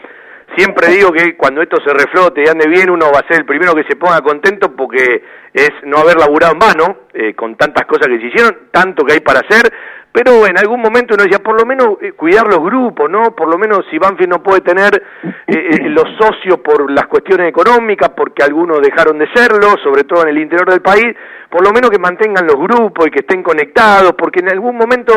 Siempre digo que cuando esto se reflote y ande bien, uno va a ser el primero que se ponga contento porque es no haber laburado en vano eh, con tantas cosas que se hicieron, tanto que hay para hacer, pero en algún momento uno decía, por lo menos eh, cuidar los grupos, ¿no? Por lo menos si Banfield no puede tener eh, eh, los socios por las cuestiones económicas, porque algunos dejaron de serlo, sobre todo en el interior del país, por lo menos que mantengan los grupos y que estén conectados, porque en algún momento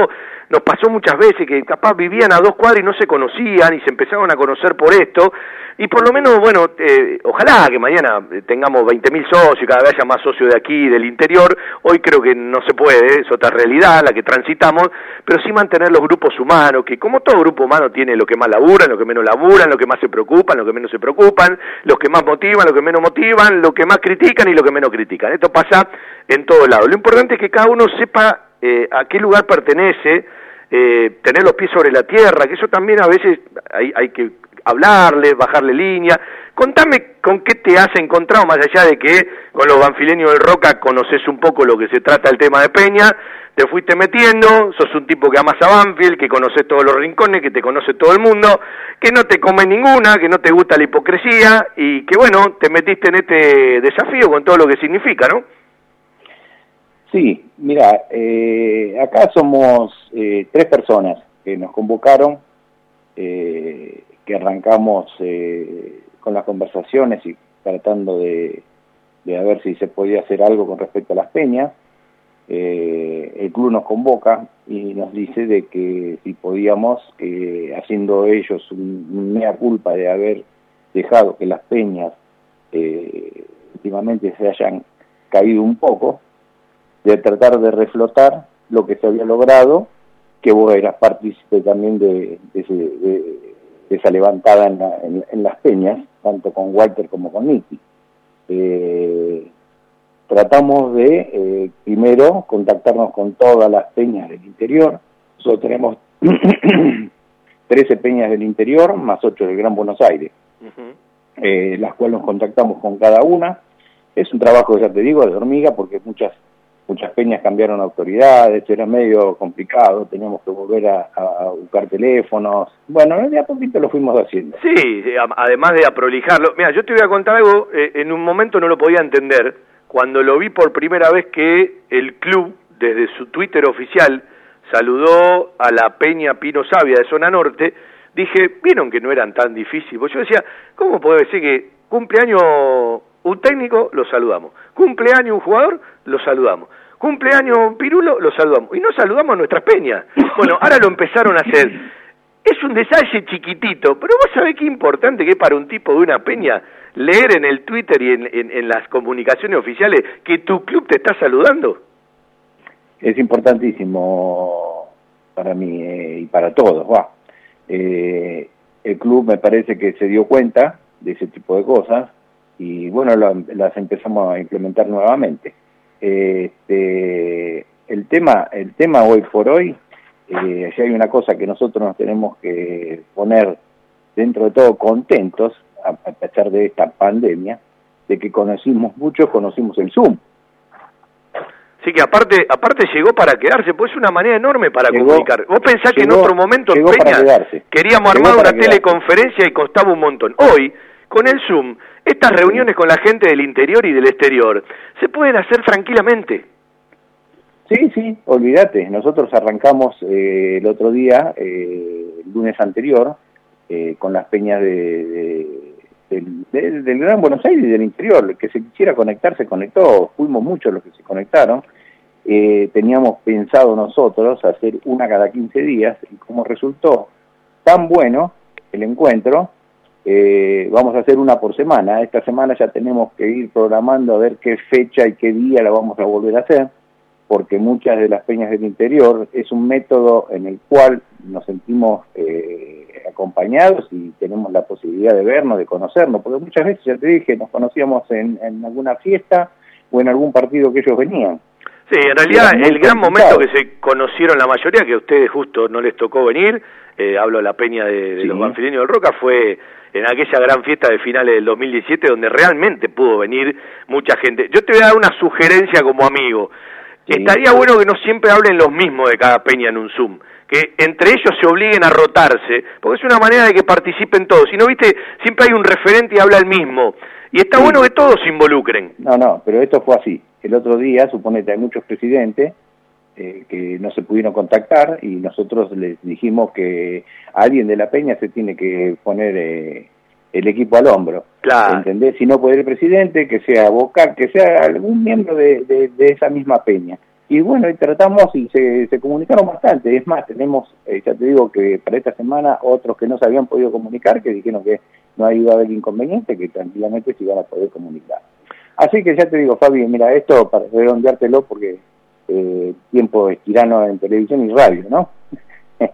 nos pasó muchas veces que capaz vivían a dos cuadras y no se conocían y se empezaron a conocer por esto, y por lo menos, bueno, eh, ojalá que mañana eh, tengamos 20.000 socios, cada vez haya más socios de aquí, del interior, hoy creo que no se puede, es otra realidad la que transitamos, pero sí mantener los grupos humanos, que como todo grupo humano tiene lo que más laburan, lo que menos laburan, lo que más se preocupan, lo que menos se preocupan, los que más motivan, lo que menos motivan, lo que más critican y lo que menos critican. Esto pasa en todos lados. Lo importante es que cada uno sepa eh, a qué lugar pertenece, eh, tener los pies sobre la tierra, que eso también a veces hay, hay que hablarle, bajarle línea. Contame con qué te has encontrado, más allá de que con los banfileños del Roca conoces un poco lo que se trata el tema de Peña, te fuiste metiendo, sos un tipo que amas a Banfield, que conoces todos los rincones, que te conoce todo el mundo, que no te come ninguna, que no te gusta la hipocresía y que bueno, te metiste en este desafío con todo lo que significa, ¿no? Sí, mira, eh, acá somos eh, tres personas que nos convocaron, eh, que arrancamos eh, con las conversaciones y tratando de, de a ver si se podía hacer algo con respecto a las peñas. Eh, el club nos convoca y nos dice de que si podíamos, haciendo ellos un, mea culpa de haber dejado que las peñas últimamente se hayan caído un poco, de tratar de reflotar lo que se había logrado, que vos eras partícipe también de, de, ese- de- de esa levantada en, la- en- en las peñas, tanto con Walter como con Nicky. Eh, tratamos de, eh, primero, contactarnos con todas las peñas del interior. Nosotros tenemos 13 peñas del interior, más 8 del Gran Buenos Aires, eh, las cuales nos contactamos con cada una. Es un trabajo, ya te digo, de hormiga, porque muchas muchas peñas cambiaron autoridades, era medio complicado, teníamos que volver a, a- buscar teléfonos. Bueno, de a poquito lo fuimos haciendo. Sí, además de aprolijarlo. Mira, yo te voy a contar algo, eh, en un momento no lo podía entender, cuando lo vi por primera vez que el club, desde su Twitter oficial, saludó a la Peña Pino Sabia de Zona Norte, dije, vieron que no eran tan difíciles. Pues yo decía, ¿cómo puede ser que cumpleaños un técnico, lo saludamos? Cumpleaños un jugador, lo saludamos. Cumpleaños Pirulo, lo saludamos. Y no saludamos a nuestras peñas. Bueno, ahora lo empezaron a hacer. Es un detalle chiquitito, pero vos sabés qué importante que es para un tipo de una peña leer en el Twitter y en, en- en las comunicaciones oficiales que tu club te está saludando. Es importantísimo para mí eh, y para todos. va. Eh, el club me parece que se dio cuenta de ese tipo de cosas y bueno, las empezamos a implementar nuevamente. Este, el tema, el tema hoy por hoy, eh, si hay una cosa que nosotros nos tenemos que poner dentro de todo contentos, a, pesar de esta pandemia, de que conocimos mucho, conocimos el Zoom. Sí, que aparte aparte llegó para quedarse, pues es una manera enorme para comunicar. Vos pensás que en otro momento Peña queríamos armar una teleconferencia y costaba un montón. Hoy, con el Zoom, estas reuniones con la gente del interior y del exterior se pueden hacer tranquilamente. Sí, sí, olvídate. Nosotros arrancamos eh, el otro día, eh, el lunes anterior, eh, con las peñas de, del, Gran Buenos Aires y del interior. El que se quisiera conectar se conectó, fuimos muchos los que se conectaron. teníamos pensado nosotros hacer una cada 15 días y como resultó tan bueno el encuentro, vamos a hacer una por semana. Esta semana ya tenemos que ir programando a ver qué fecha y qué día la vamos a volver a hacer porque muchas de las peñas del interior es un método en el cual nos sentimos eh, acompañados y tenemos la posibilidad de vernos, de conocernos, porque muchas veces, ya te dije, nos conocíamos en, alguna fiesta o en algún partido que ellos venían. Sí, en realidad el gran momento que se conocieron la mayoría, que a ustedes justo no les tocó venir, eh, hablo de la peña de, los banfileños del Roca, fue en aquella gran fiesta de finales del 2017 donde realmente pudo venir mucha gente. Yo te voy a dar una sugerencia como amigo. Estaría bueno que no siempre hablen los mismos de cada peña en un Zoom, que entre ellos se obliguen a rotarse, porque es una manera de que participen todos. Si no, viste, siempre hay un referente y habla el mismo. Y está bueno que todos se involucren. No, no, pero esto fue así. El otro día, suponete, hay muchos presidentes eh, que no se pudieron contactar y nosotros les dijimos que alguien de la peña se tiene que poner... Eh, el equipo al hombro. Claro. ¿Entendés? Si no puede el presidente, que sea Boca, que sea algún miembro de, de, esa misma peña. Y bueno, y tratamos y se, se comunicaron bastante. Es más, tenemos, eh, ya te digo que para esta semana otros que no se habían podido comunicar, que dijeron que no iba a haber inconveniente, que tranquilamente se iban a poder comunicar. Así que ya te digo, Fabi, mira, esto para redondeártelo porque eh, tiempo es tirano en televisión y radio, ¿no?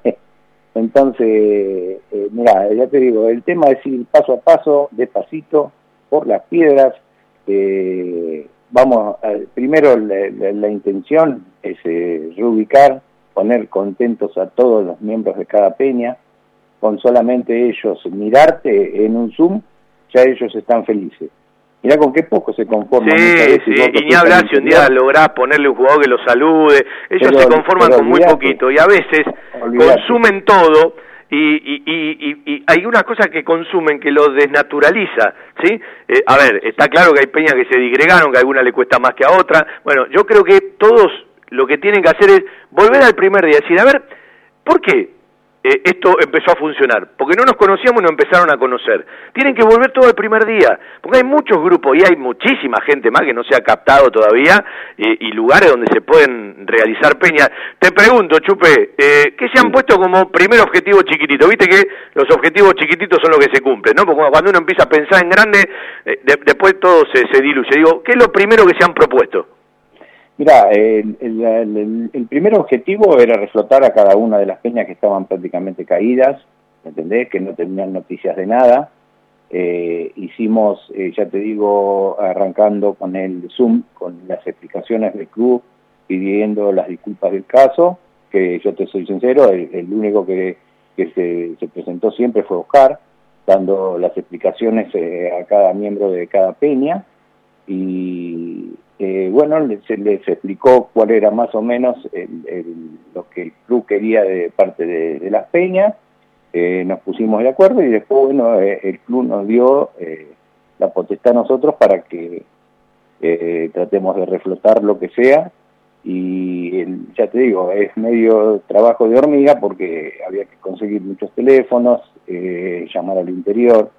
Entonces, eh, mira, ya te digo, el tema es ir paso a paso, despacito, por las piedras. Eh, vamos, primero la, intención es eh, reubicar, poner contentos a todos los miembros de cada peña, con solamente ellos mirarte en un Zoom, ya ellos están felices. Mirá con qué poco se conforman. Sí, sí, y ni hablar si un día lográs ponerle un jugador que lo salude. Ellos se conforman con muy poquito y a veces consumen todo y, y, y, hay una cosa que consumen que lo desnaturaliza, ¿sí? Eh, a ver, está claro que hay peñas que se digregaron, que a alguna le cuesta más que a otra. Bueno, yo creo que todos lo que tienen que hacer es volver al primer día, decir, a ver, ¿por qué? Eh, esto empezó a funcionar, porque no nos conocíamos y nos empezaron a conocer. Tienen que volver todo el primer día, porque hay muchos grupos y hay muchísima gente más que no se ha captado todavía y lugares donde se pueden realizar peñas. Te pregunto, Chupe, eh, ¿qué se han puesto como primer objetivo chiquitito? Viste que los objetivos chiquititos son los que se cumplen, ¿no? Porque cuando uno empieza a pensar en grande, eh, después todo se, se diluye. Digo, ¿qué es lo primero que se han propuesto? Mira, el, primer objetivo era reflotar a cada una de las peñas que estaban prácticamente caídas, ¿entendés? Que no tenían noticias de nada. Eh, hicimos, eh, ya te digo, arrancando con el Zoom, con las explicaciones del club, pidiendo las disculpas del caso, que yo te soy sincero, el, único que, se, presentó siempre fue Oscar, dando las explicaciones eh, a cada miembro de cada peña, y eh, bueno, se les explicó cuál era más o menos lo que el club quería de parte de, las peñas, eh, nos pusimos de acuerdo y después, bueno, eh, el club nos dio la potestad a nosotros para que tratemos de reflotar lo que sea y ya te digo, es medio trabajo de hormiga porque había que conseguir muchos teléfonos, llamar al interior,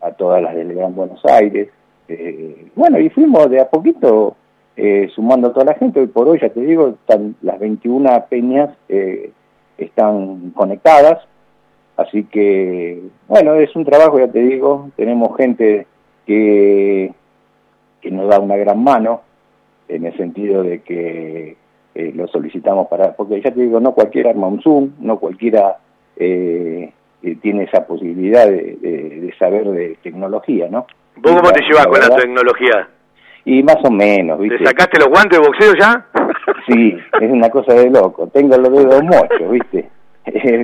a todas las del Gran Buenos Aires, eh, bueno, y fuimos de a poquito eh, sumando a toda la gente. Hoy por hoy, ya te digo, las 21 peñas eh, están conectadas. Así que, bueno, es un trabajo, ya te digo. Tenemos gente que, que nos da una gran mano en el sentido de que lo solicitamos para... Porque ya te digo, no cualquiera arma un Zoom, no cualquiera eh, tiene esa posibilidad de, saber de tecnología, ¿no? ¿Vos cómo te llevas con la tecnología? Y más o menos, ¿viste? ¿Te sacaste los guantes de boxeo ya? Sí, es una cosa de loco. Tengo los dedos mochos, ¿viste?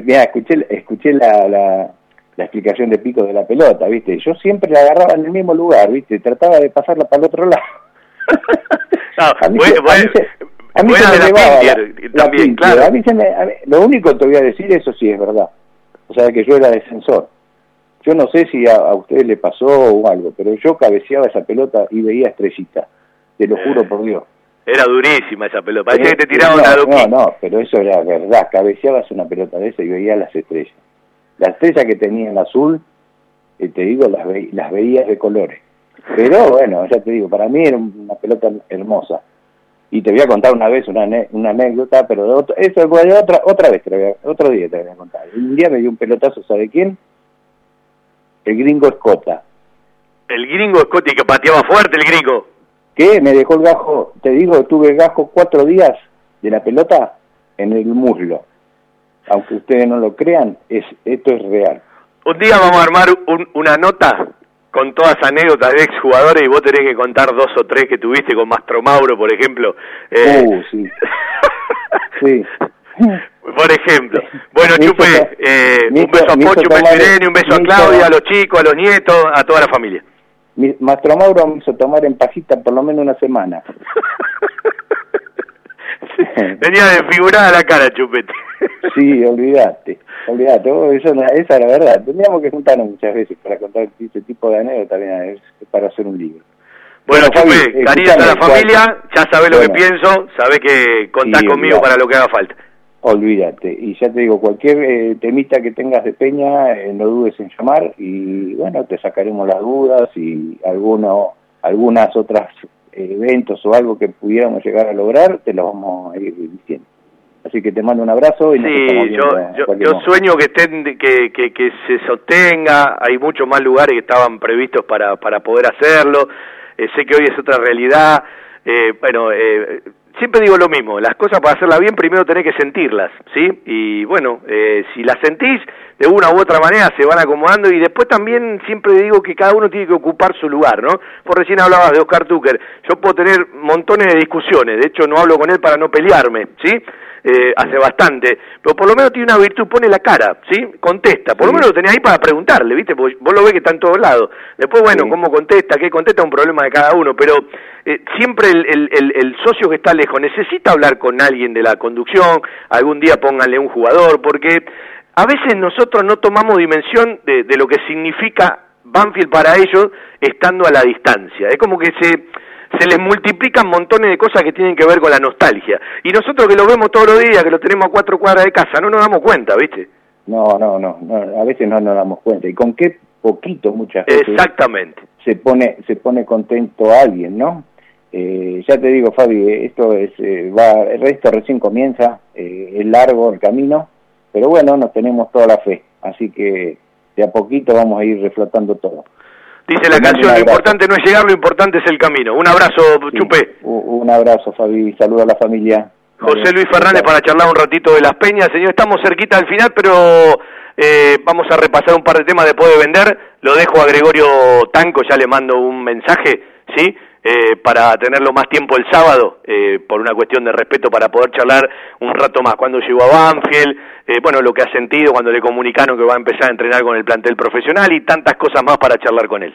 Mira, escuché, escuché la, la, la, explicación de Pico de la pelota, ¿viste? Yo siempre la agarraba en el mismo lugar, ¿viste? Trataba de pasarla para el otro lado. a mí, se, a mí se me llevaba también, claro. A mí se me, lo único que te voy a decir, eso sí es verdad. O sea, que yo era defensor. Yo no sé si a, a usted le pasó o algo, pero yo cabeceaba esa pelota y veía estrellita. Te lo juro por Dios. Era durísima esa pelota, parecía que te tiraba una No, no, pero eso era verdad, cabeceabas una pelota de esa y veías las estrellas. La estrella que tenía en azul, eh, te digo, las, las veías de colores. Pero bueno, ya te digo, para mí era una pelota hermosa. Y te voy a contar una vez una, una anécdota, pero eso otra, otra vez, otro día te voy a contar. Un día me dio un pelotazo, ¿sabe quién? El gringo Escota. El gringo Escota y que pateaba fuerte el gringo que me dejó el gajo, te digo, tuve el gajo cuatro días de la pelota en el muslo. Aunque ustedes no lo crean, es esto es real. Un día vamos a armar una nota con todas anécdotas de exjugadores y vos tenés que contar dos o tres que tuviste con Mastro Mauro, por ejemplo. Eh... Uh, sí. sí. Por ejemplo. Bueno, Chupe, eh, un beso a Pocho, un beso a Irene, un beso a Claudia, a los chicos, a los nietos, a toda la familia. Mastro Mauro me hizo tomar en pajita por lo menos una semana. Venía desfigurada la cara, Chupete. sí, olvídate, olvídate, eso, esa es la verdad. Tendríamos que juntarnos muchas veces para contar ese tipo de anécdotas para hacer un libro. Bueno, Chupe, cariño a la familia, ya sabés lo que pienso, sabés que contás conmigo para lo que haga falta. Olvídate. Y ya te digo, cualquier eh, temita que tengas de Peña, eh, no dudes en llamar y bueno, te sacaremos las dudas y alguno, algunas otras eventos o algo que pudiéramos llegar a lograr, te lo vamos a ir diciendo. Así que te mando un abrazo y sí, yo, yo, sueño que estén que, que, que, se sostenga, hay muchos más lugares que estaban previstos para, para poder hacerlo, eh, sé que hoy es otra realidad, eh, bueno, eh, siempre digo lo mismo, las cosas para hacerlas bien primero tenés que sentirlas, ¿sí? Y bueno, eh, si las sentís, de una u otra manera se van acomodando y después también siempre digo que cada uno tiene que ocupar su lugar, ¿no? Por recién hablabas de Oscar Tucker, yo puedo tener montones de discusiones, de hecho no hablo con él para no pelearme, ¿sí? Eh, hace bastante, pero por lo menos tiene una virtud, pone la cara, ¿sí? Contesta, por lo menos lo tenés ahí para preguntarle, ¿viste? Porque vos lo ves que está en todos lados. Después, bueno, cómo contesta, qué contesta, un problema de cada uno, pero eh, siempre el, el, el, socio que está lejos necesita hablar con alguien de la conducción, algún día pónganle un jugador, porque a veces nosotros no tomamos dimensión de, de lo que significa Banfield para ellos estando a la distancia. Es como que se se les multiplican montones de cosas que tienen que ver con la nostalgia. Y nosotros que lo vemos todos los días, que lo tenemos a cuatro cuadras de casa, no nos damos cuenta, ¿viste? No, no, no, a veces no nos damos cuenta. ¿Y con qué poquito muchas veces Exactamente. se pone se pone contento alguien, ¿no? Eh, ya te digo, Fabi, esto es eh, va, el resto recién comienza, eh, es largo el camino, pero bueno, nos tenemos toda la fe, así que de a poquito vamos a ir reflotando todo. Dice la canción, lo importante no es llegar, lo importante es el camino. Un abrazo, Chupe. Un abrazo, Fabi. Saludo a la familia. José Luis Fernández para charlar un ratito de las peñas. Señor, estamos cerquita al final, pero eh, vamos a repasar un par de temas después de vender. Lo dejo a Gregorio Tanco, ya le mando un mensaje, ¿sí? Eh, para tenerlo más tiempo el sábado, eh, por una cuestión de respeto, para poder charlar un rato más. Cuando llegó a Banfield, eh, bueno, lo que ha sentido cuando le comunicaron que va a empezar a entrenar con el plantel profesional y tantas cosas más para charlar con él.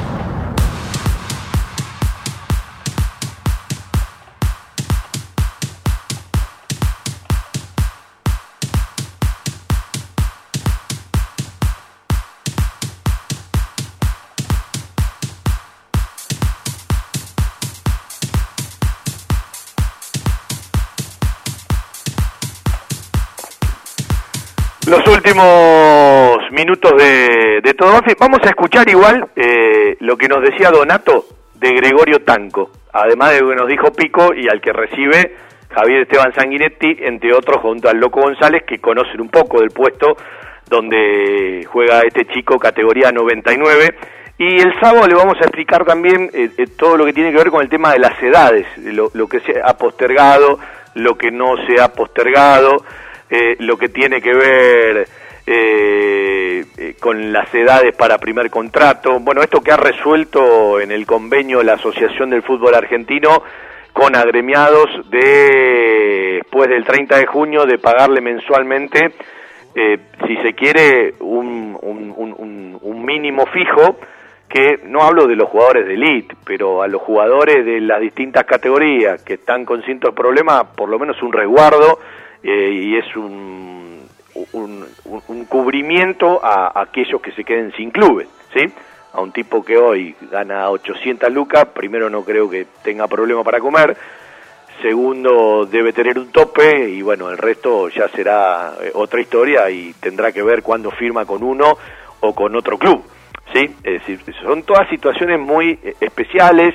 Los últimos minutos de, de todo Vamos a escuchar igual eh, lo que nos decía Donato de Gregorio Tanco, además de lo que nos dijo Pico y al que recibe Javier Esteban Sanguinetti, entre otros, junto al Loco González, que conocen un poco del puesto donde juega este chico categoría 99. Y el sábado le vamos a explicar también eh, eh, todo lo que tiene que ver con el tema de las edades, lo, lo, que se ha postergado, lo que no se ha postergado, eh, lo que tiene que ver con las edades para primer contrato. Bueno, esto que ha resuelto en el convenio la Asociación del Fútbol Argentino con agremiados de después del 30 de junio de pagarle mensualmente, eh, si se quiere, un, mínimo fijo que no hablo de los jugadores de elite, pero a los jugadores de las distintas categorías que están con ciertos problemas, por lo menos un resguardo eh, y es un, un, cubrimiento a, aquellos que se queden sin clubes, ¿sí? a un tipo que hoy gana 800 lucas, primero no creo que tenga problema para comer, segundo debe tener un tope y bueno, el resto ya será eh, otra historia y tendrá que ver cuándo firma con uno o con otro club. ¿sí? Son todas situaciones muy eh, especiales,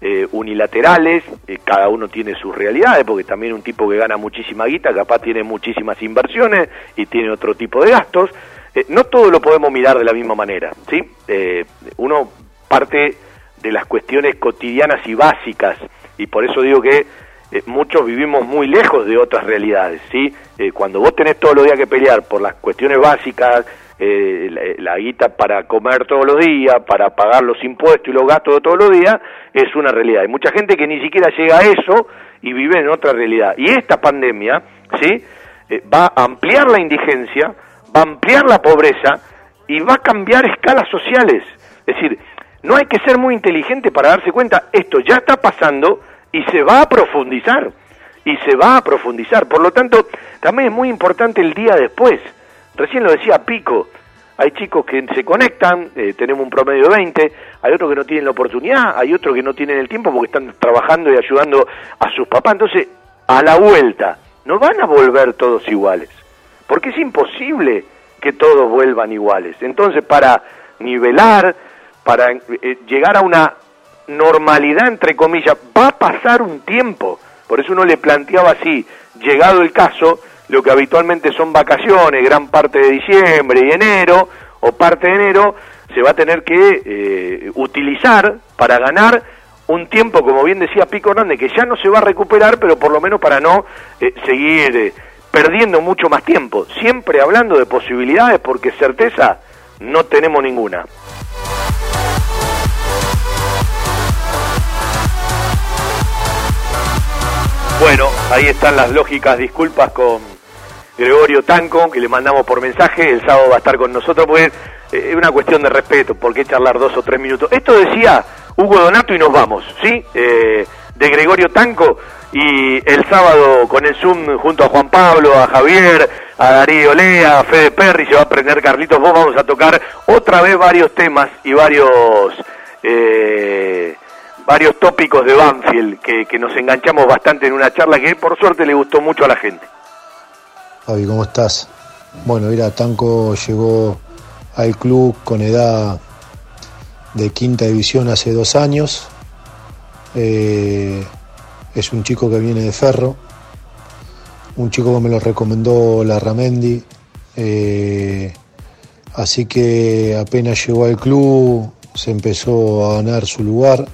eh, unilaterales, cada uno tiene sus realidades, porque también un tipo que gana muchísima guita, capaz tiene muchísimas inversiones y tiene otro tipo de gastos. Eh, no todo lo podemos mirar de la misma manera, ¿sí? Eh, uno parte de las cuestiones cotidianas y básicas, y por eso digo que eh, muchos vivimos muy lejos de otras realidades, ¿sí? cuando vos tenés todos los días que pelear por las cuestiones básicas, la, la, guita para comer todos los días, para pagar los impuestos y los gastos de todos los días, es una realidad. Hay mucha gente que ni siquiera llega a eso y vive en otra realidad. Y esta pandemia, ¿sí? va a ampliar la indigencia, va a ampliar la pobreza y va a cambiar escalas sociales. Es decir, no hay que ser muy inteligente para darse cuenta, esto ya está pasando y se va a profundizar, y se va a profundizar. Por lo tanto, también es muy importante el día después. Recién lo decía Pico, hay chicos que se conectan, eh, tenemos un promedio de 20, hay otros que no tienen la oportunidad, hay otros que no tienen el tiempo porque están trabajando y ayudando a sus papás. Entonces, a la vuelta, no van a volver todos iguales porque es imposible que todos vuelvan iguales. Entonces, para nivelar, para eh, llegar a una normalidad, entre comillas, va a pasar un tiempo. Por eso uno le planteaba así, llegado el caso, lo que habitualmente son vacaciones, gran parte de diciembre y enero, o parte de enero, se va a tener que eh, utilizar para ganar un tiempo, como bien decía Pico Hernández, que ya no se va a recuperar, pero por lo menos para no eh, seguir perdiendo mucho más tiempo, siempre hablando de posibilidades porque certeza no tenemos ninguna. Bueno, ahí están las lógicas disculpas con Gregorio Tanco, que le mandamos por mensaje, el sábado va a estar con nosotros, porque eh, es una cuestión de respeto, ¿por qué charlar dos o tres minutos? Esto decía Hugo Donato y nos vamos, ¿sí? Eh, de Gregorio Tanco, y el sábado con el Zoom junto a Juan Pablo, a Javier, a Darío Lea, a Fede Perry, se va a aprender Carlitos, vos vamos a tocar otra vez varios temas y varios eh, varios tópicos de Banfield que nos enganchamos bastante en una charla que por suerte le gustó mucho a la gente. Fabi, ¿cómo estás? Bueno, mira, Tanco llegó al club con edad de quinta división hace dos años. Eh, es un chico que viene de Ferro, un chico que me lo recomendó la Ramendi, eh, así que apenas llegó al club se empezó a ganar su lugar.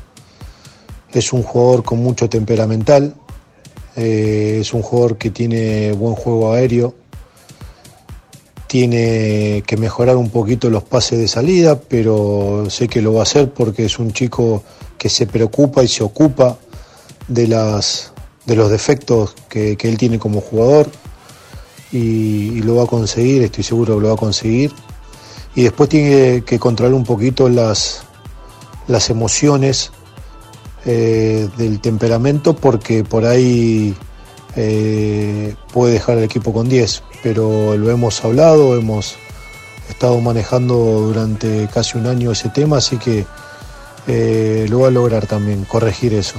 Es un jugador con mucho temperamental, eh, es un jugador que tiene buen juego aéreo, tiene que mejorar un poquito los pases de salida, pero sé que lo va a hacer porque es un chico que se preocupa y se ocupa de, las, de los defectos que, él tiene como jugador y, lo va a conseguir, estoy seguro que lo va a conseguir. Y después tiene que controlar un poquito las, las emociones eh, del temperamento porque por ahí eh, puede dejar el equipo con 10, pero lo hemos hablado, hemos estado manejando durante casi un año ese tema, así que eh, lo va a lograr también, corregir eso.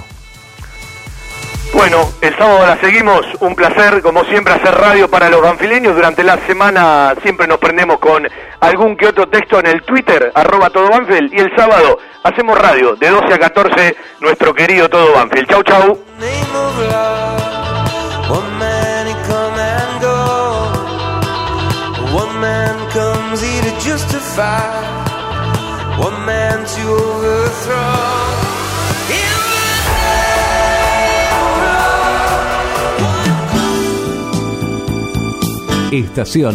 Bueno, el sábado la seguimos. Un placer, como siempre, hacer radio para los banfileños. Durante la semana siempre nos prendemos con algún que otro texto en el Twitter, arroba todo Banfield. Y el sábado hacemos radio de 12 a 14, nuestro querido todo Banfield. Chau, chau. Estación